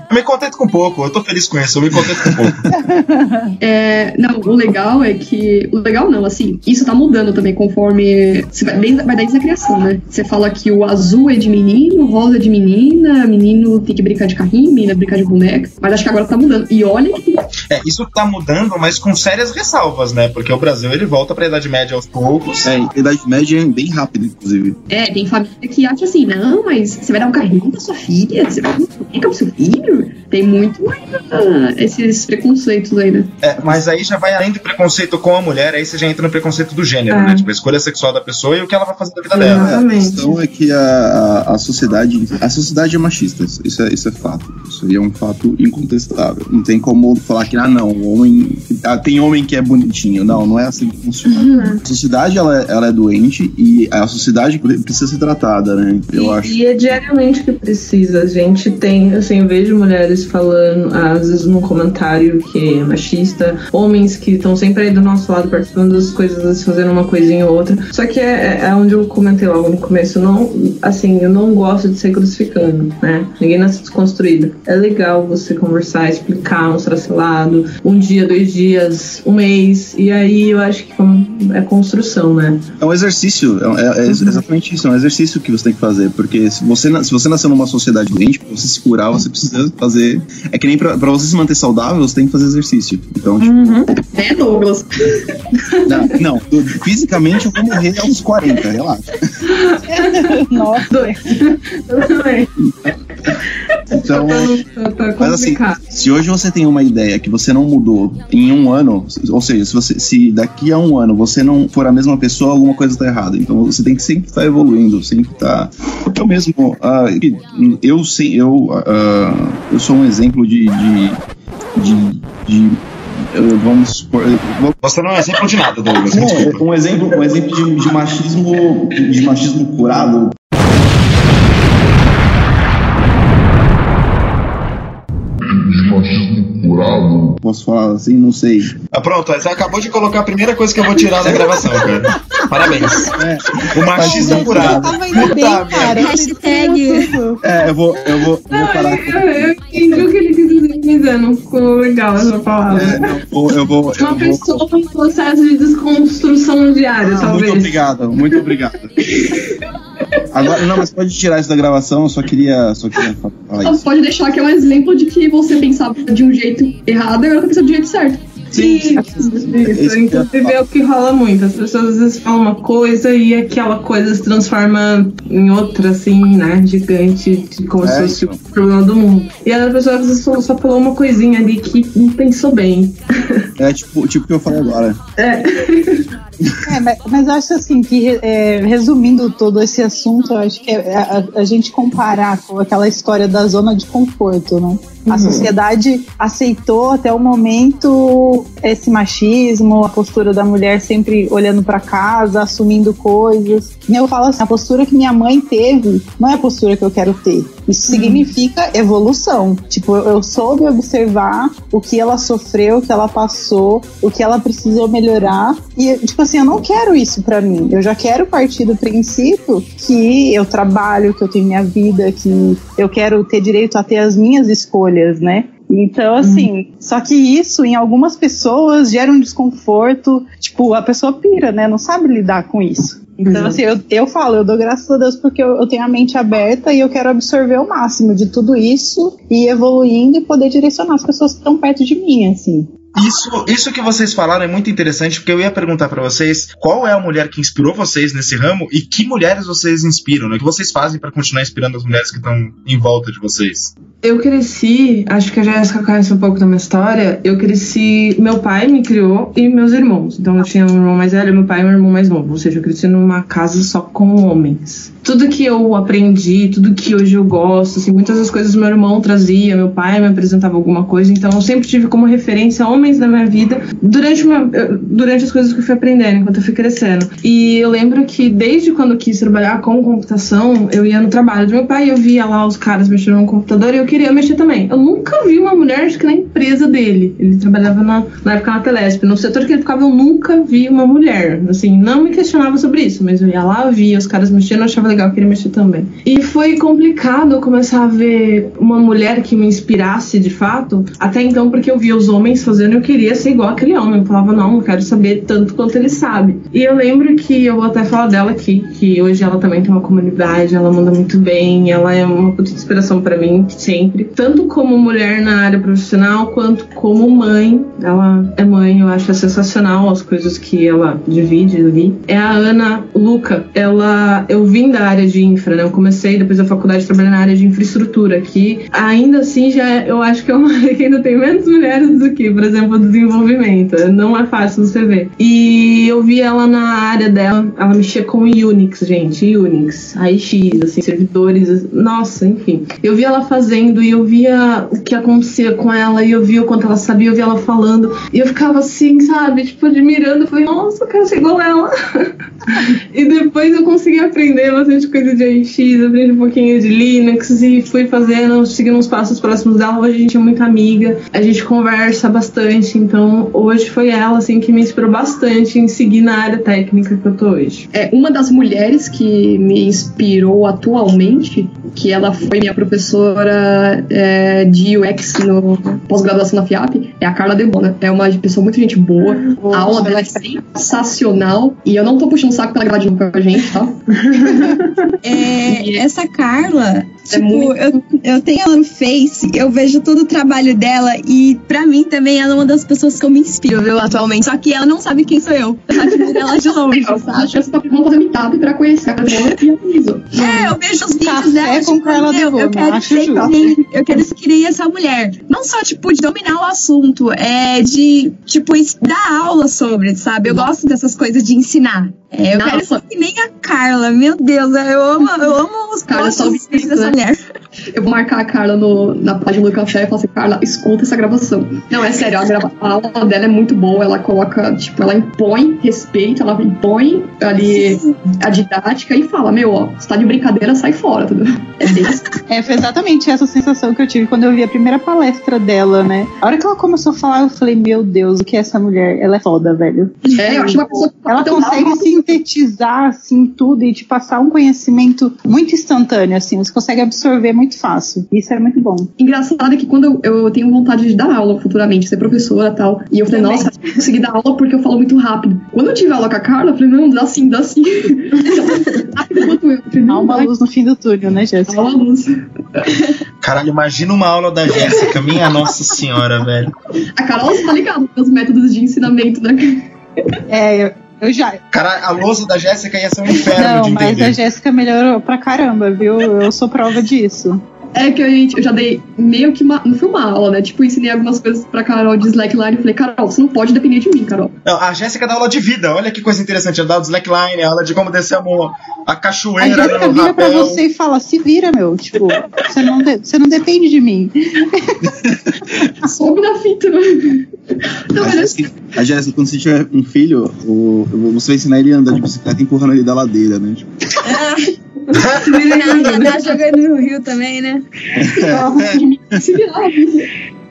Eu me contento com pouco, eu tô feliz com isso, eu me contento com pouco. É, não, o legal é que. O legal não, assim, isso tá mudando também conforme. você Vai desde, vai desde a criação, né? Você fala que o azul é de menino, o rosa é de menina, menino tem que brincar de carrinho, menina brincar de boneca. Mas acho que agora tá mudando. E olha que. É, isso tá mudando, mas com sérias ressalvas, né? Porque o Brasil ele volta pra Idade Média aos poucos. É, a idade média é bem rápida, inclusive. É, tem família que acha assim, não, mas você vai dar um carrinho pra sua filha? Você vai dar uma boneca pro seu filho? Tem muito ainda esses preconceitos aí, né? É, mas aí já vai além do preconceito com a mulher, aí você já entra no preconceito do gênero, É. né? Tipo, a escolha sexual da pessoa e o que ela vai fazer da vida dela. É, a Exatamente. questão é que a, a, a sociedade a sociedade é machista, isso é, isso é fato. Isso aí é um fato incontestável. Não tem como falar que, ah, não, o homem. Ah, tem homem que é bonitinho. Não, não é assim que funciona. A sociedade ela, é- ela é doente e a sociedade precisa ser tratada, né? Eu e, acho. e é diariamente que precisa. A gente tem, assim, eu vejo mulheres falando, às vezes num comentário que é machista, homens que estão sempre aí do nosso lado participando das coisas, fazendo uma coisinha ou outra. Só que é, é onde eu comentei logo no começo, não, assim, eu não gosto de ser crucificando, né? Ninguém nasce desconstruído. É legal você conversar, explicar, mostrar seu lado, um dia, dois dias, um mês, e aí eu acho que é construção, né? É um exercício, é, é- é exatamente isso, é um exercício que você tem que fazer, porque se você, se você nasceu numa sociedade doente, pra você se curar, você precisa fazer. É que nem pra, pra você se manter saudável, você tem que fazer exercício. Então, tipo, É, Douglas. não, não, fisicamente eu vou morrer aos 40, relaxa. Nossa, Eu também. Então, Tá, tá mas assim, se hoje você tem uma ideia que você não mudou em um ano, ou seja, se, você, se daqui a um ano você não for a mesma pessoa, alguma coisa está errada. Então você tem que sempre estar evoluindo, sempre estar. Eu mesmo, ah, eu sei, eu, ah, eu sou um exemplo de, de, de, de vamos supor, vou- Você não é exemplo de nada, Douglas. não, desculpa. um exemplo, um exemplo de, de machismo, de machismo curado. Machismo curado. Posso falar assim, não sei. Ah, pronto, você acabou de colocar a primeira coisa que eu vou tirar da gravação, cara. Parabéns. É, O machismo curado. tava indo bem, cara. Hashtag. é eu vou, eu vou, eu vou parar. Eu, eu entendi o que ele não ficou legal essa palavra. É, não, vou- eu vou, eu Uma vou pessoa em processo de desconstrução diária, Ah, talvez. muito obrigado, muito obrigado. Agora, não, mas pode tirar isso da gravação, eu só queria, só queria falar isso. pode deixar que é um exemplo de que você pensava de um jeito errado e agora tá pensando do jeito certo. Sim, isso. Inclusive é o que rola muito. As pessoas às vezes falam uma coisa e aquela coisa se transforma em outra, assim, né? Gigante, como se É, fosse então. o problema do mundo. E a pessoa às vezes só, só falou uma coisinha ali que não pensou bem. É tipo, tipo o que eu falei agora. É. É, mas, mas eu acho assim que, é, resumindo todo esse assunto, eu acho que é a, a gente comparar com aquela história da zona de conforto, né? A sociedade aceitou até o momento esse machismo, a postura da mulher sempre olhando pra casa, assumindo coisas. E eu falo assim, a postura que minha mãe teve não é a postura que eu quero ter. Isso significa evolução. Tipo, eu, soube observar o que ela sofreu, o que ela passou, o que ela precisou melhorar. E, tipo assim, eu não quero isso pra mim. Eu já quero partir do princípio que eu trabalho, que eu tenho minha vida, que eu quero ter direito a ter as minhas escolhas, né? Então, assim, só que isso em algumas pessoas gera um desconforto. Tipo, a pessoa pira, né? Não sabe lidar com isso. Então, assim, eu, eu falo, eu dou graças a Deus porque eu, eu tenho a mente aberta e eu quero absorver o máximo de tudo isso e ir evoluindo e poder direcionar as pessoas que estão perto de mim, assim. Isso, isso que vocês falaram é muito interessante, porque eu ia perguntar pra vocês qual é a mulher que inspirou vocês nesse ramo e que mulheres vocês inspiram, né? O que vocês fazem pra continuar inspirando as mulheres que estão em volta de vocês? Eu cresci, acho que a Jéssica conhece um pouco da minha história. Eu cresci, meu pai me criou e meus irmãos. Então eu tinha um irmão mais velho, meu pai e um irmão mais novo. Ou seja, eu cresci numa casa só com homens. Tudo que eu aprendi, tudo que hoje eu gosto, assim, muitas das coisas meu irmão trazia, meu pai me apresentava alguma coisa. Então eu sempre tive como referência homens na minha vida durante, uma, durante as coisas que eu fui aprendendo, enquanto eu fui crescendo. E eu lembro que desde quando eu quis trabalhar com computação, eu ia no trabalho do meu pai e eu via lá os caras mexendo no computador e eu queria mexer também. Eu nunca vi uma mulher, acho que na empresa dele. Ele trabalhava na, na época na Telesp. No setor que ele ficava, eu nunca vi uma mulher. Assim, não me questionava sobre isso, mas eu ia lá, via os caras mexendo, achava legal, eu queria mexer também. E foi complicado eu começar a ver uma mulher que me inspirasse de fato, até então, porque eu via os homens fazendo estudando, eu queria ser igual aquele homem. Eu falava, não, eu quero saber tanto quanto ele sabe. E eu lembro que eu vou até falar dela aqui, que hoje ela também tem uma comunidade, ela manda muito bem, ela é uma puta inspiração pra mim, sempre. Tanto como mulher na área profissional, quanto como mãe. Ela é mãe, eu acho sensacional as coisas que ela divide ali. É a Ana Luca. Ela, eu vim da área de infra, né? Eu comecei depois da faculdade a trabalhar na área de infraestrutura, que ainda assim já eu acho que é uma área que ainda tem menos mulheres do que, por o desenvolvimento. Não é fácil você ver. E eu vi ela na área dela, ela mexia com Unix, gente, Unix, AIX, assim, servidores, nossa, enfim. Eu vi ela fazendo e eu via o que acontecia com ela e eu via o quanto ela sabia, eu via ela falando e eu ficava assim, sabe, tipo, admirando, eu falei, nossa, ser igual ela. e depois eu consegui aprender bastante coisa de AIX, aprendi um pouquinho de Linux e fui fazendo, seguindo uns passos próximos dela. Hoje a gente é muito amiga, a gente conversa bastante, então hoje foi ela, assim, que me inspirou bastante em seguir na área técnica que eu tô hoje. É, uma das mulheres que me inspirou atualmente, que ela foi minha professora é, de UX no pós-graduação na FIAP, é a Carla Debona. É uma pessoa muito gente boa, a aula dela é sensacional, e eu não tô puxando o saco pra ela gravar de novo com a gente, tá? É, essa Carla, tipo, muito- eu, eu tenho ela no Face, eu vejo todo o trabalho dela e pra mim também ela é uma das pessoas que eu me inspiro, viu, atualmente. Só que ela não sabe quem sou eu. Eu admiro ela de longe, Acho que você tá meetup pra conhecer a Carla e aviso. É, eu vejo os vídeos dela, com tipo, Carla meu, Devona, eu quero ser justo. que nem, eu quero ser que nem essa mulher. Não só, tipo, de dominar o assunto, é de, tipo, dar aula sobre, sabe? Eu gosto dessas coisas de ensinar. É, eu Nossa. quero ser que nem a Carla, meu Deus, eu amo, eu amo os Carla, só me dessa né? Mulher. Eu vou marcar a Carla no- na página do café e falar assim, Carla, escuta essa gravação. Não, é sério, a, grava- a aula dela é muito boa, ela coloca, tipo, ela impõe respeito, ela impõe ali a didática e fala, meu, ó, você tá de brincadeira, sai fora, entendeu? É bem. É, foi exatamente essa sensação que eu tive quando eu vi a primeira palestra dela, né? A hora que ela começou a falar, eu falei, meu Deus, o que é essa mulher? Ela é foda, velho. É, eu acho uma pessoa que Ela consegue algo- sintetizar, assim, tudo e te passar um conhecimento muito instantâneo, assim. Você consegue absorver muito fácil. Isso é muito bom. Engraçado é que quando eu, eu tenho vontade de dar aula futuramente, ser professora e tal, e eu falei, Também. nossa, eu consegui dar aula porque eu falo muito rápido. Quando eu tive aula com a Carla, eu falei, não, dá sim, dá sim. rápido quanto eu. Falei, Há uma vai, luz no fim do túnel, né, Jéssica? dá uma luz. Caralho, imagina uma aula da Jéssica, minha nossa senhora, velho. A Carol tá ligada nos métodos de ensinamento, né? É, eu, eu já. Cara, a lousa da Jéssica ia ser um inferno Não, mas a entender. Jéssica melhorou pra caramba, viu? Eu sou prova disso. É que a gente, eu já dei meio que uma. Não foi uma aula, né? Tipo, eu ensinei algumas coisas pra Carol de slackline e falei, Carol, você não pode depender de mim, Carol. Não, a Jéssica dá aula de vida, olha que coisa interessante. Ela dá slackline, aula de como descer a, mo- a A cachoeira Jéssica no vira pra rapel. você e fala, se vira, meu. Tipo, você não, de- você não depende de mim. Sobe na fita, né? Não, A mas Jéssica, a Jéssica, quando você tiver um filho, o- você vai ensinar ele a andar de bicicleta empurrando ele da ladeira, né? Tipo, Nadar jogando no rio também, né? se virar,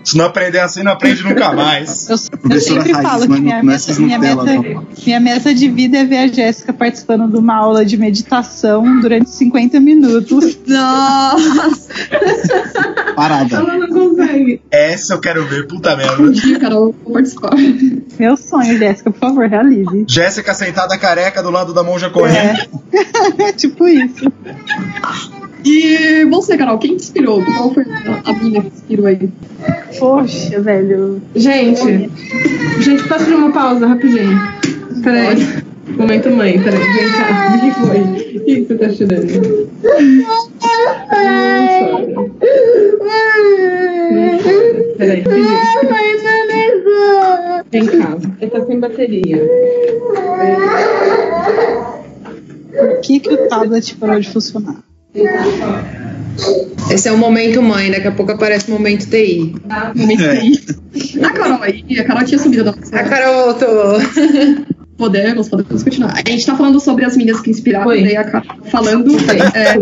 Se não aprender assim, não aprende nunca mais. Eu, eu sempre Raiz, falo que minha meta, minha, meta, minha meta de vida é ver a Jéssica participando de uma aula de meditação durante 50 minutos. Nossa! parada. Ela não consegue. Essa eu quero ver, puta um merda. dia, Carol, vou participar. Meu sonho, Jéssica, por favor, realize. Jéssica sentada careca do lado da monja correndo. É tipo isso. E você, Carol, quem te inspirou? Qual foi a mina que te inspirou aí? Poxa, velho. Gente, gente, posso fazer uma pausa rapidinho? Peraí. Momento mãe, peraí, vem cá. O que foi? O que você tá chorando? Não chora. Não chora. Peraí. Vem cá. Ele tá sem bateria. Por que, que o tablet parou de funcionar? Esse é o momento mãe, daqui a pouco aparece o momento TI. Momento aí. A Carol aí, a Carol tinha subido da nossa. A Carol voltou. Podemos, podemos continuar. A gente tá falando sobre as meninas que inspiraram, Oi. daí a Carol falando. É,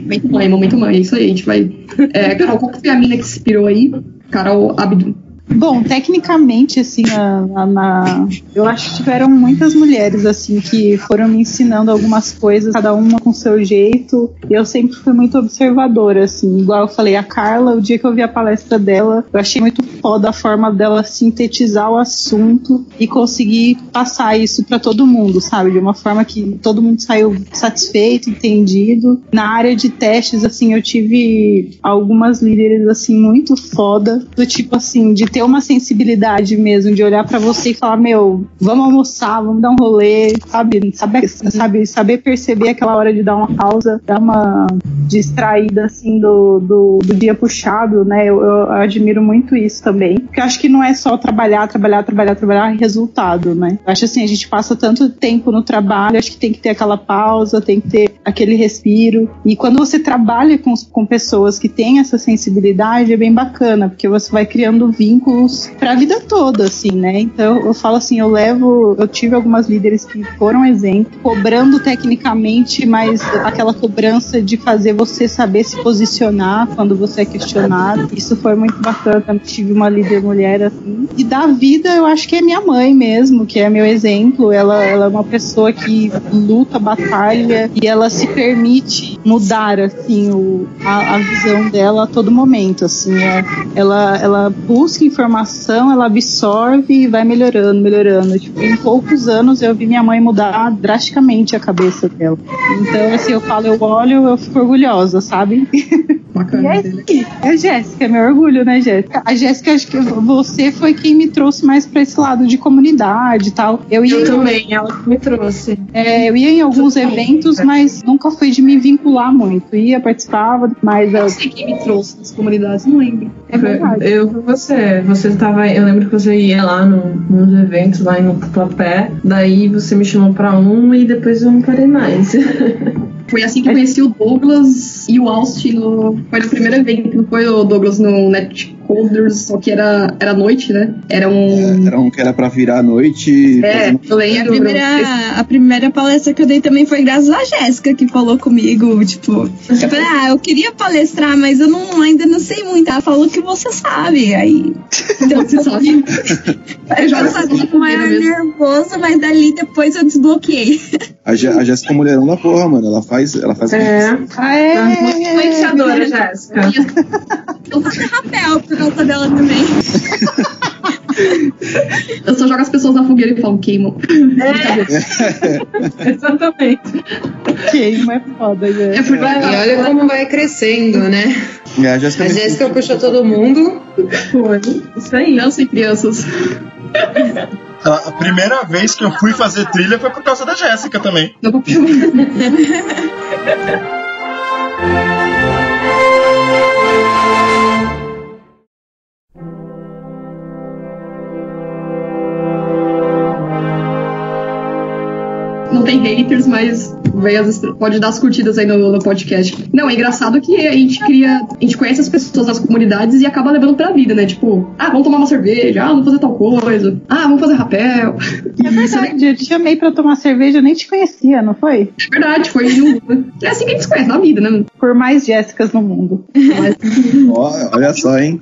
momento mãe, momento mãe, é isso aí, a gente vai. É, Carol, qual que foi a mina que inspirou aí? Carol Abdu. Bom, tecnicamente, assim, a- a- na- eu acho que tiveram muitas mulheres, assim, que foram me ensinando algumas coisas, cada uma com seu jeito, eu sempre fui muito observadora, assim, igual eu falei, a Carla, o dia que eu vi a palestra dela, eu achei muito foda a forma dela sintetizar o assunto e conseguir passar isso pra todo mundo, sabe, de uma forma que todo mundo saiu satisfeito, entendido. Na área de testes, assim, eu tive algumas líderes, assim, muito foda, do tipo, assim, de ter uma sensibilidade mesmo, de olhar pra você e falar, meu, vamos almoçar, vamos dar um rolê, sabe? Saber, sabe, saber perceber aquela hora de dar uma pausa, dar uma distraída, assim, do, do, do dia puxado, né? Eu, eu admiro muito isso também. Porque eu acho que não é só trabalhar, trabalhar, trabalhar, trabalhar e resultado, né? Eu acho assim, a gente passa tanto tempo no trabalho, acho que tem que ter aquela pausa, tem que ter aquele respiro. E quando você trabalha com, com pessoas que têm essa sensibilidade, é bem bacana, porque você vai criando vínculos pra vida toda, assim, né? Então eu falo assim, eu levo, eu tive algumas líderes que foram exemplo, cobrando tecnicamente, mas aquela cobrança de fazer você saber se posicionar quando você é questionado. Isso foi muito bacana. Eu tive uma líder mulher assim. E da vida, eu acho que é minha mãe mesmo, que é meu exemplo. Ela, ela é uma pessoa que luta, batalha e ela se permite mudar assim o, a, a visão dela a todo momento. Assim, é, ela, ela busca informação, ela absorve e vai melhorando, melhorando. Tipo, em poucos anos eu vi minha mãe mudar drasticamente a cabeça dela. Então, assim, eu falo, eu olho, eu fico orgulhosa, sabe? E é aí. É a Jéssica, meu orgulho, né, Jéssica? A Jéssica, acho que você foi quem me trouxe mais pra esse lado de comunidade e tal. Eu, ia Eu em- também, ela que me trouxe. é, eu ia em alguns eventos, mas nunca fui de me vincular muito. Ia, participava, mas Eu eu, sei quem me trouxe das comunidades, não lembro. é verdade. Eu você. Você tava. Eu lembro que você ia lá no, nos eventos lá no Tatuapé. Daí você me chamou pra um e depois eu não parei mais. Foi assim que eu conheci o Douglas e o Austin no. Foi no primeiro evento, não foi o Douglas no Netcoders, só que era, era noite, né? Era um. Era um que era pra virar à noite. É, fazendo- eu E a lembro. primeira, a primeira palestra que eu dei também foi graças a Jéssica, que falou comigo, tipo, eu falei, ah, eu queria palestrar, mas eu não, ainda não sei muito. Ela falou que você sabe. Aí Então, você sabe. Eu já sabia com maior nervoso, mas dali depois eu desbloqueei. A, Jé- a Jéssica é mulherão da porra, mano. Ela faz. Ela faz É. Ah, é. Influenciadora, Jéssica. Eu faço rapel por causa dela também. Eu só jogo as pessoas na fogueira e falo, queimam. Exatamente. Queima é foda, É gente. porque E olha como vai crescendo, né? É, a Jéssica A Jéssica puxou todo mundo. Foi. Isso aí. criança e crianças. A primeira vez que eu fui fazer trilha foi por causa da Jéssica também. tem haters, mas vem as estra- pode dar as curtidas aí no, no podcast. Não, é engraçado que a gente cria. A gente conhece as pessoas nas comunidades e acaba levando pra vida, né? Tipo, ah, vamos tomar uma cerveja, ah, vamos fazer tal coisa, ah, vamos fazer rapel. É verdade, eu te chamei pra tomar cerveja, eu nem te conhecia, não foi? É verdade, foi um. É assim que a gente se conhece na vida, né? Por mais Jéssicas no mundo. Ó, olha só, hein?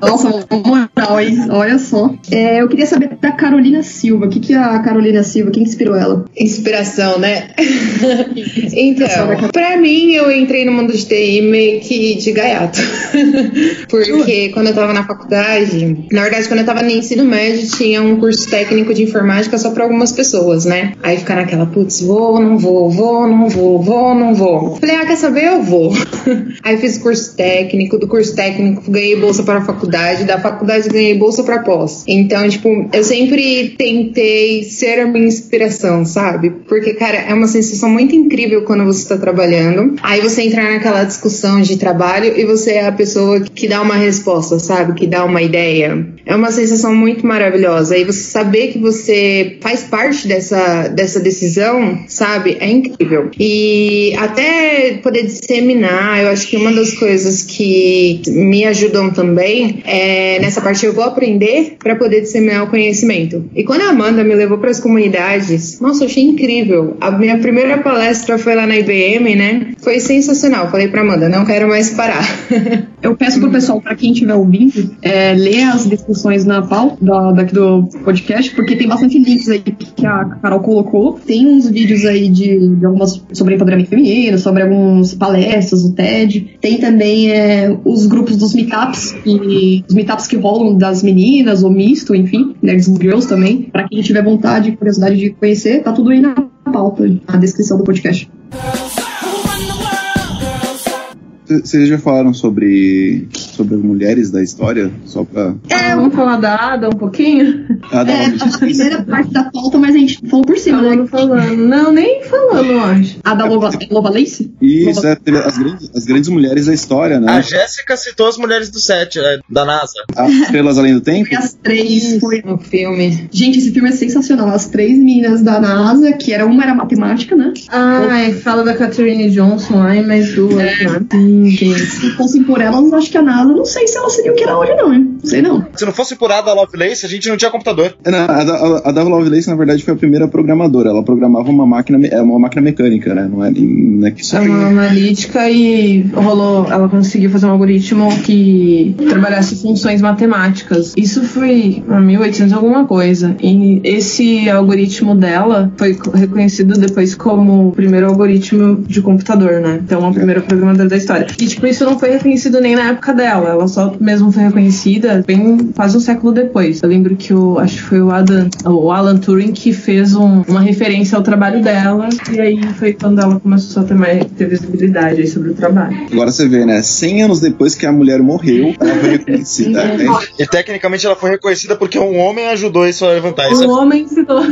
Nossa, moral, hein? Olha só. É, eu queria saber da Carolina Silva. O que, que a Carolina Silva, quem inspirou ela? Inspiração, né? então, pra mim, eu entrei no mundo de TI meio que de gaiato. Porque quando eu tava na faculdade, na verdade, quando eu tava no ensino médio, tinha um curso técnico de informática só pra algumas pessoas, né? Aí ficar naquela, putz, vou, não vou, vou, não vou, vou, não vou. Falei, ah, quer saber? Eu vou. Aí fiz curso técnico, do curso técnico ganhei bolsa para a faculdade, da faculdade ganhei bolsa para pós. Então, tipo, eu sempre tentei ser a minha inspiração, sabe? Porque, cara, é uma sensação muito incrível quando você está trabalhando. Aí você entrar naquela discussão de trabalho e você é a pessoa que dá uma resposta, sabe? Que dá uma ideia. É uma sensação muito maravilhosa. E você saber que você faz parte dessa, dessa decisão, sabe? É incrível. E até poder disseminar, eu acho que uma das coisas que me ajudam também é nessa parte eu vou aprender para poder disseminar o conhecimento. E quando a Amanda me levou para as comunidades, nossa, Nossa, achei incrível. A minha primeira palestra foi lá na IBM, né? Foi sensacional. Falei pra Amanda, não quero mais parar. Eu peço pro pessoal, pra quem estiver ouvindo, é, ler as descrições na pauta da, daqui do podcast, porque tem bastante links aí que a Carol colocou. Tem uns vídeos aí de, de algumas sobre empoderamento feminino, sobre algumas palestras do TED. Tem também é, os grupos dos meetups, e, os meetups que rolam das meninas, ou misto, enfim, nerds girls também. Pra quem tiver vontade e curiosidade de conhecer, tá tudo aí na pauta, na descrição do podcast. Vocês já falaram sobre, sobre as mulheres da história? Só pra. É, vamos falar da Ada um pouquinho? Ah, não, É, a primeira parte da pauta, mas a gente falou por cima, né? Falando. Não, nem falando, eu acho. A da Lova, Lovalace? Isso, é, teve as, grandes, as grandes mulheres da história, né? A Jéssica citou as mulheres do set, né, da NASA. As Estrelas Além do Tempo. Foi as três. Foi... No filme. Gente, esse filme é sensacional. As três meninas da NASA, que era uma era matemática, né? Ah, é, fala da Catherine Johnson e mais duas, né? Sim, gente. Se fossem por elas, acho que a NASA, não sei se ela seria o que era hoje, não, hein? Não sei não. Se não fosse por Ada Lovelace, a gente não tinha computador. É, não, a, da- a, Dava Lovelace, na verdade, foi a primeira programadora. Ela programava uma máquina, é uma máquina mecânica, né? Não é, não é que. É uma analítica e rolou. Ela conseguiu fazer um algoritmo que trabalhasse funções matemáticas. Isso foi em 1800 alguma coisa. E esse algoritmo dela foi co- reconhecido depois como o primeiro algoritmo de computador, né? Então, a primeira programadora da história. E, tipo, isso não foi reconhecido nem na época dela. Ela só mesmo foi reconhecida bem quase um século depois. Eu lembro que o, acho que foi o Adam, o Alan Turing que fez um- uma referência ao trabalho dela. E aí foi quando ela começou a ter mais ter visibilidade aí sobre o trabalho. Agora você vê, né? 100 anos depois que a mulher morreu, ela foi reconhecida. É, E tecnicamente ela foi reconhecida porque um homem ajudou isso a levantar. Isso Um homem ensinou.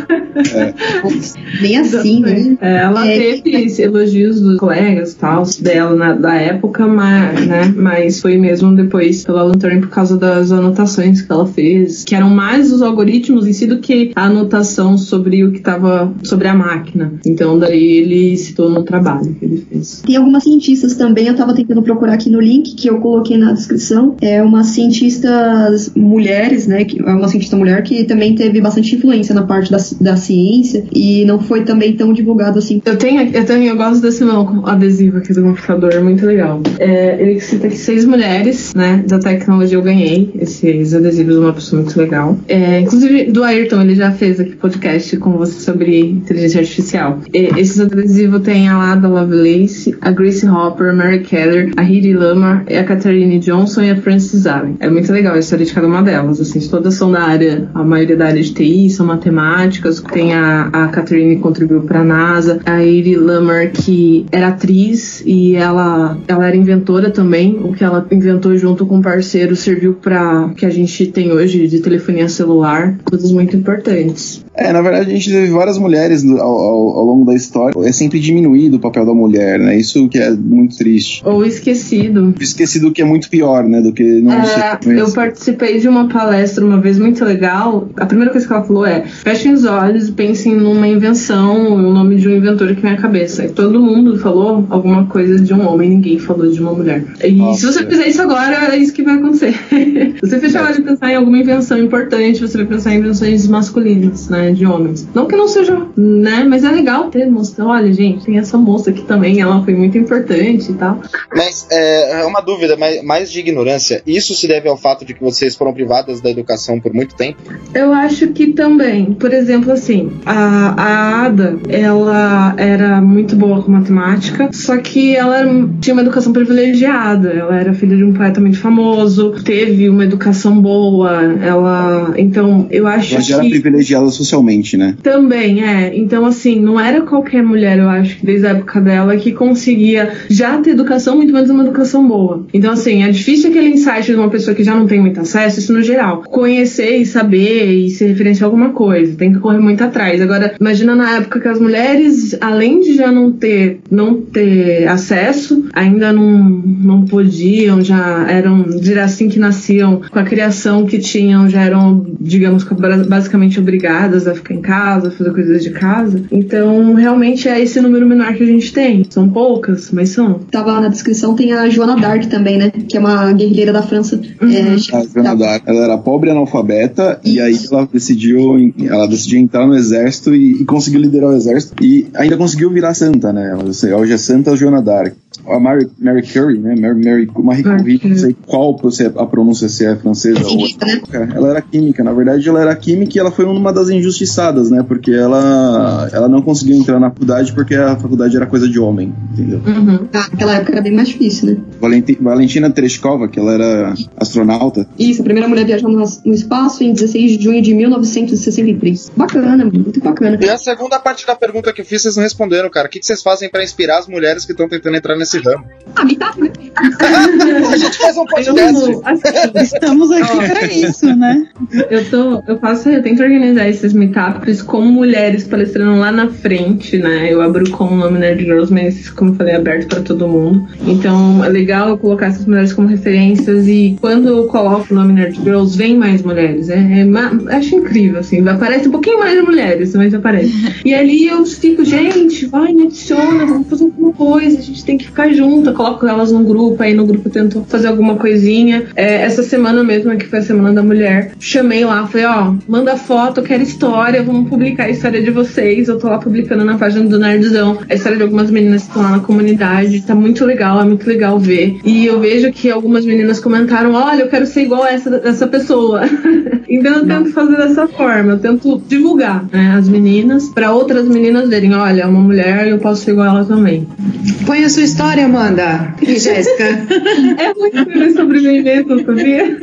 Bem assim, né? É, ela É. teve esse elogios dos colegas tal, dela na, da época, mas, né, mas foi mesmo depois pelo Alan Turing por causa das anotações que ela fez, que eram mais os algoritmos em si do que a anotação sobre o que estava sobre a máquina. Então daí ele citou no trabalho que ele fez. Tem algumas cientistas também, eu tava tentando procurar aqui no link que eu coloquei na descrição. É uma cientistas mulheres, né? Que é uma cientista mulher que também teve bastante influência na parte da, da ciência e não foi também tão divulgado assim. Eu tenho, eu tenho, eu gosto desse meu adesivo aqui do computador, é muito legal. É, ele cita que seis mulheres, né, da tecnologia eu ganhei esses adesivos de uma pessoa muito legal. É, inclusive do Ayrton, ele já fez aqui podcast com você sobre inteligência artificial. E, esses adesivos tem a Lada Lovelace, a Grace Hopper, a Mary Keller, a Heidi Lamar, a Catherine Johnson e a Frances Allen. É muito legal a história de cada uma delas, assim, todas são da área, a maioria da área de TI, são matemáticas, tem a, a que contribuiu para a NASA, a Heidi Lamar que era atriz e ela, ela era inventora também, o que ela inventou junto com um parceiro serviu para que a gente tem hoje de telefonia celular, coisas muito importantes. É, na verdade, a gente teve várias mulheres ao, ao- ao longo da história. É sempre diminuído o papel da mulher, né? Isso que é muito triste. Ou esquecido. Esquecido que é muito pior, né? Do que não É, ser. eu participei de uma palestra uma vez muito legal. A primeira coisa que ela falou é: fechem os olhos e pensem numa invenção, o nome de um inventor que vem à cabeça. E todo mundo falou alguma coisa de um homem, ninguém falou de uma mulher. E Nossa. se você fizer isso agora, é isso que vai acontecer. você fechar o olho e pensar em alguma invenção importante, você vai pensar em invenções masculinas, né? De homens. Não que não seja, né? Mas é legal ter, mostrar, olha, gente, tem essa moça aqui também, ela foi muito importante e tal. Mas é é uma dúvida, mais, mais de ignorância. Isso se deve ao fato de que vocês foram privadas da educação por muito tempo? Eu acho que também. Por exemplo, assim, a, a Ada, ela era muito boa com matemática, só que ela tinha uma educação privilegiada. Ela era filha de um poeta muito famoso, teve uma educação boa, ela. Então, eu acho Ela já era que. privilegiada socialmente, né? Também, é. Então, assim, não era qualquer mulher, eu acho, que desde a época dela, que conseguia já ter educação, muito menos uma educação boa. Então, assim, é difícil aquele insight de uma pessoa que já não tem muito acesso, isso no geral. Conhecer e saber e se referenciar a alguma coisa. Tem que correr muito atrás. Agora, imagina na época que as mulheres, além de já não ter, não ter acesso, ainda não, não podiam já já eram, dizer assim, que nasciam com a criação que tinham, já eram, digamos, basicamente obrigadas a ficar em casa, fazer coisas de casa. Então, realmente é esse número menor que a gente tem. São poucas, mas são. Tava na descrição, tem a Joana Dark também, né? Que é uma guerrilheira da França. Uhum. É, A Joana d'Arc, ela era pobre analfabeta, e aí ela decidiu, ela decidiu entrar no exército e, e conseguiu liderar o exército, e ainda conseguiu virar santa, né? Ela, hoje é Santa Joana d'Arc. A Mary, Mary Curie, né? Mary, Mary Marie Curie, não sei qual a pronúncia, se é francesa ou Química, né? ela era química, na verdade ela era química e ela foi uma das injustiçadas, né? Porque ela, ela não conseguiu entrar na faculdade porque a faculdade era coisa de homem, entendeu? Uhum. Ah, naquela época era bem mais difícil, né? Valenti- Valentina Tereshkova, que ela era astronauta, Isso, a primeira mulher viajando no, espaço em 16 de junho de 1963. Bacana, mano, muito bacana. E a segunda parte da pergunta que eu fiz, vocês não responderam, cara. O que que vocês fazem pra inspirar as mulheres que estão tentando entrar nesse ramo? Ah, me tá, né? a gente faz um Eu, podcast. assim, Estamos aqui pra isso, né? Eu tô, eu faço, eu tento organizar esses meetups com mulheres palestrando lá na frente, né? Eu abro com o nome Nerd Girls, mas como eu falei, é aberto pra todo mundo. Então é legal eu colocar essas mulheres como referências e quando eu coloco o nome Nerd Girls, vem mais mulheres. É, é acho incrível, assim. Aparece um pouquinho mais de mulheres, mas aparece. E ali eu fico, gente, vai, me adiciona, vamos fazer alguma coisa, a gente tem que ficar junto. Eu coloco elas num grupo, aí no grupo eu tento fazer alguma coisinha. É, essa semana mesmo, que foi a Semana da Mulher, chamei lá, falei, ó, manda foto, eu quero história, vamos publicar a história de vocês. Eu tô lá publicando na página do Nerdzão a história de algumas meninas que estão lá na comunidade. Tá muito legal, é muito legal ver. E eu vejo que algumas meninas comentaram, olha, eu quero ser igual a essa, essa pessoa. então eu tento fazer dessa forma, eu tento divulgar né, as meninas para outras meninas verem, olha, é uma mulher e eu posso ser igual a ela também. Põe a sua história, Amanda. E Jéssica. É muito sobre mim mesmo, sabia?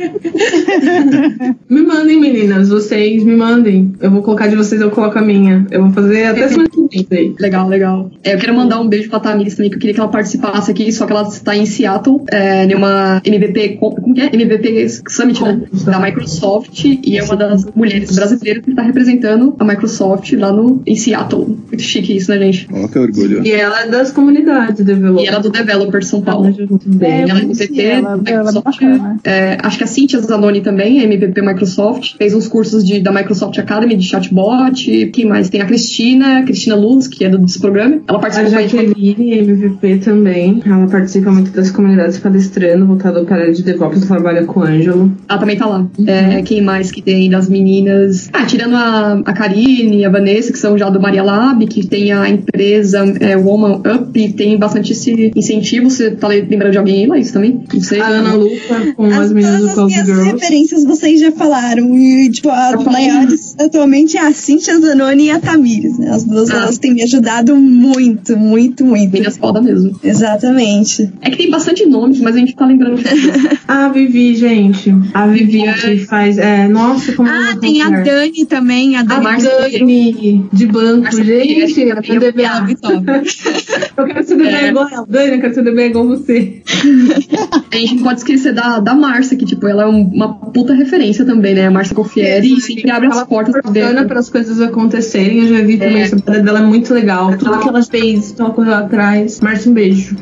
me mandem, meninas. Vocês me mandem. Eu vou colocar de vocês, eu coloco a minha. Eu vou fazer até semana que vem. Legal, legal. É, eu quero mandar um beijo pra Tamiris também, que eu queria que ela participasse aqui, só que ela está em Seattle, é, numa MVP, co- como que é? MVP Summit, né? Da Microsoft, e é uma das mulheres brasileiras que está representando a Microsoft lá no, em Seattle. Muito chique isso, né, gente? Olha que orgulho. E ela é das comunidades, developer. E ela é do Developer São Paulo. Muito bem. ela é eu ela é bacana. É, acho que a Cintia Zanoni também é MVP Microsoft. Fez uns cursos de, da Microsoft Academy de chatbot. Quem mais? Tem a Cristina, Cristina Luz, que é do desse programa. Ela A participou com a. Jaqueline, MVP também. Ela participa muito das comunidades palestrando, voltada para a área de DevOps, trabalha com o Ângelo. Ela também tá lá. É, quem mais que tem das meninas? Ah, tirando a, a Karine e a Vanessa, que são já do Maria Lab, que tem a empresa é, Woman Up, e tem bastante esse incentivo. Você tá lembrando de alguém aí, Laís, também? Não sei. A Ana Luca com as, As, meninas do as minhas Girls. referências vocês já falaram. E, tipo, a falei. maiores atualmente é a Cintia Zanoni e a Tamires. Né? As duas Ah. elas têm me ajudado muito, muito, muito. Meninas foda mesmo. Exatamente. É que tem bastante nomes, mas a gente tá lembrando A Vivi, gente. A Vivi que faz. É, nossa, como Ah, ela tem a. Dani também, a A Dani. Márcia Dani de banco, Márcia gente. Eu que é quero ser DBA É. igual ela. Dani, eu quero ser DBA igual você. A gente não pode esquecer da, da Márcia, que, tipo, ela é um- uma puta referência também, né? A Márcia Confieri, e sempre abre as portas dentro. para as coisas acontecerem. Eu já vi também É. essa parada dela é muito legal. Tudo que ela fez, ela correu atrás. Márcia, um beijo.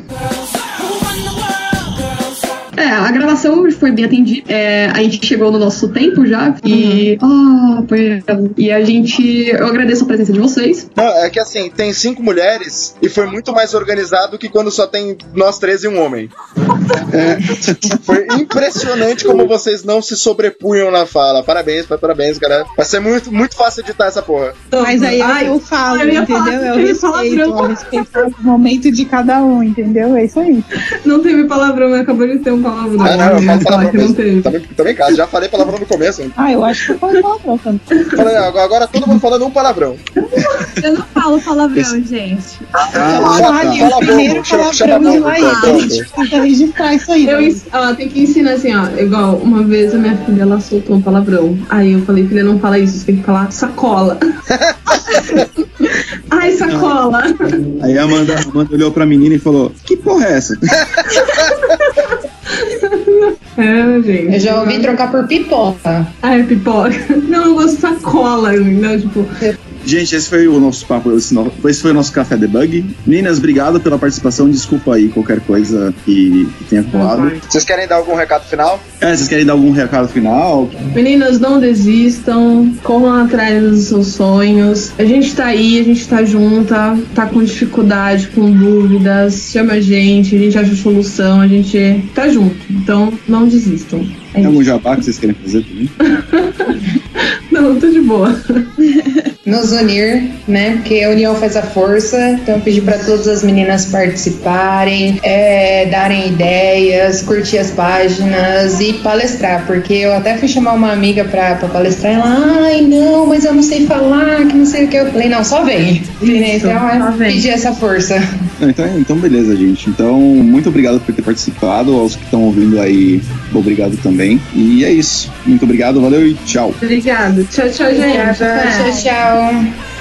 É, a gravação foi bem atendida. É, a gente chegou no nosso tempo já. E. Ah, foi. E a gente. Eu agradeço a presença de vocês. Não, é que assim, tem cinco mulheres e foi muito mais organizado que quando só tem nós três e um homem. É, foi impressionante como vocês não se sobrepunham na fala. Parabéns, parabéns, cara. Vai ser muito, muito fácil editar essa porra. Mas aí Ai, eu falo, eu entendeu? Eu respeito, eu respeito o momento de cada um, entendeu? É isso aí. Não teve palavrão, mas acabou de ter um palavrão. Ah, não, eu falo palavrão mesmo. teve. Também, também, cara, já falei palavrão no começo. Ah, eu acho que eu falei palavrão também. Falei, agora agora todo mundo falando um palavrão. Eu não falo palavrão, gente. Ah, Fala, tá. ali, Fala o primeiro palavrão de bobo, Laís. pronto. A gente precisa registrar isso aí. Eu, né? ela tem que ensinar assim, ó. Igual, uma vez a minha filha ela soltou um palavrão. Aí eu falei, filha, não fala isso, você tem que falar sacola. Ai, sacola. Aí a Amanda, a Amanda olhou pra menina e falou: Que porra é essa? É, gente. Eu já ouvi trocar por pipoca. Ai, pipoca. Não, eu gosto de sacola, não, tipo. Gente, esse foi o nosso papo, esse, no- esse foi o nosso Café Debug. Meninas, obrigado pela participação. Desculpa aí qualquer coisa que, que tenha colado. Vocês querem dar algum recado final? É, vocês querem dar algum recado final? Meninas, não desistam, corram atrás dos seus sonhos. A gente tá aí, a gente tá junta, tá com dificuldade, com dúvidas, chama a gente, a gente acha solução, a gente tá junto. Então, não desistam. É Tem isso. algum jabá que vocês querem fazer também? Não, tô de boa. nos unir, né? Porque a união faz a força. Então, eu pedi para todas as meninas participarem, é, darem ideias, curtir as páginas e palestrar. Porque eu até fui chamar uma amiga para palestrar e ela, ai, não, mas eu não sei falar, que não sei o que. Eu falei, não, só vem. Entendeu? Então, só é vem. pedir essa força. Então, então, beleza, gente. Então, muito obrigado por ter participado. Aos que estão ouvindo aí, obrigado também. E é isso. Muito obrigado, valeu e tchau. Obrigada. Tchau, tchau, gente. Obrigada. Tchau, tchau.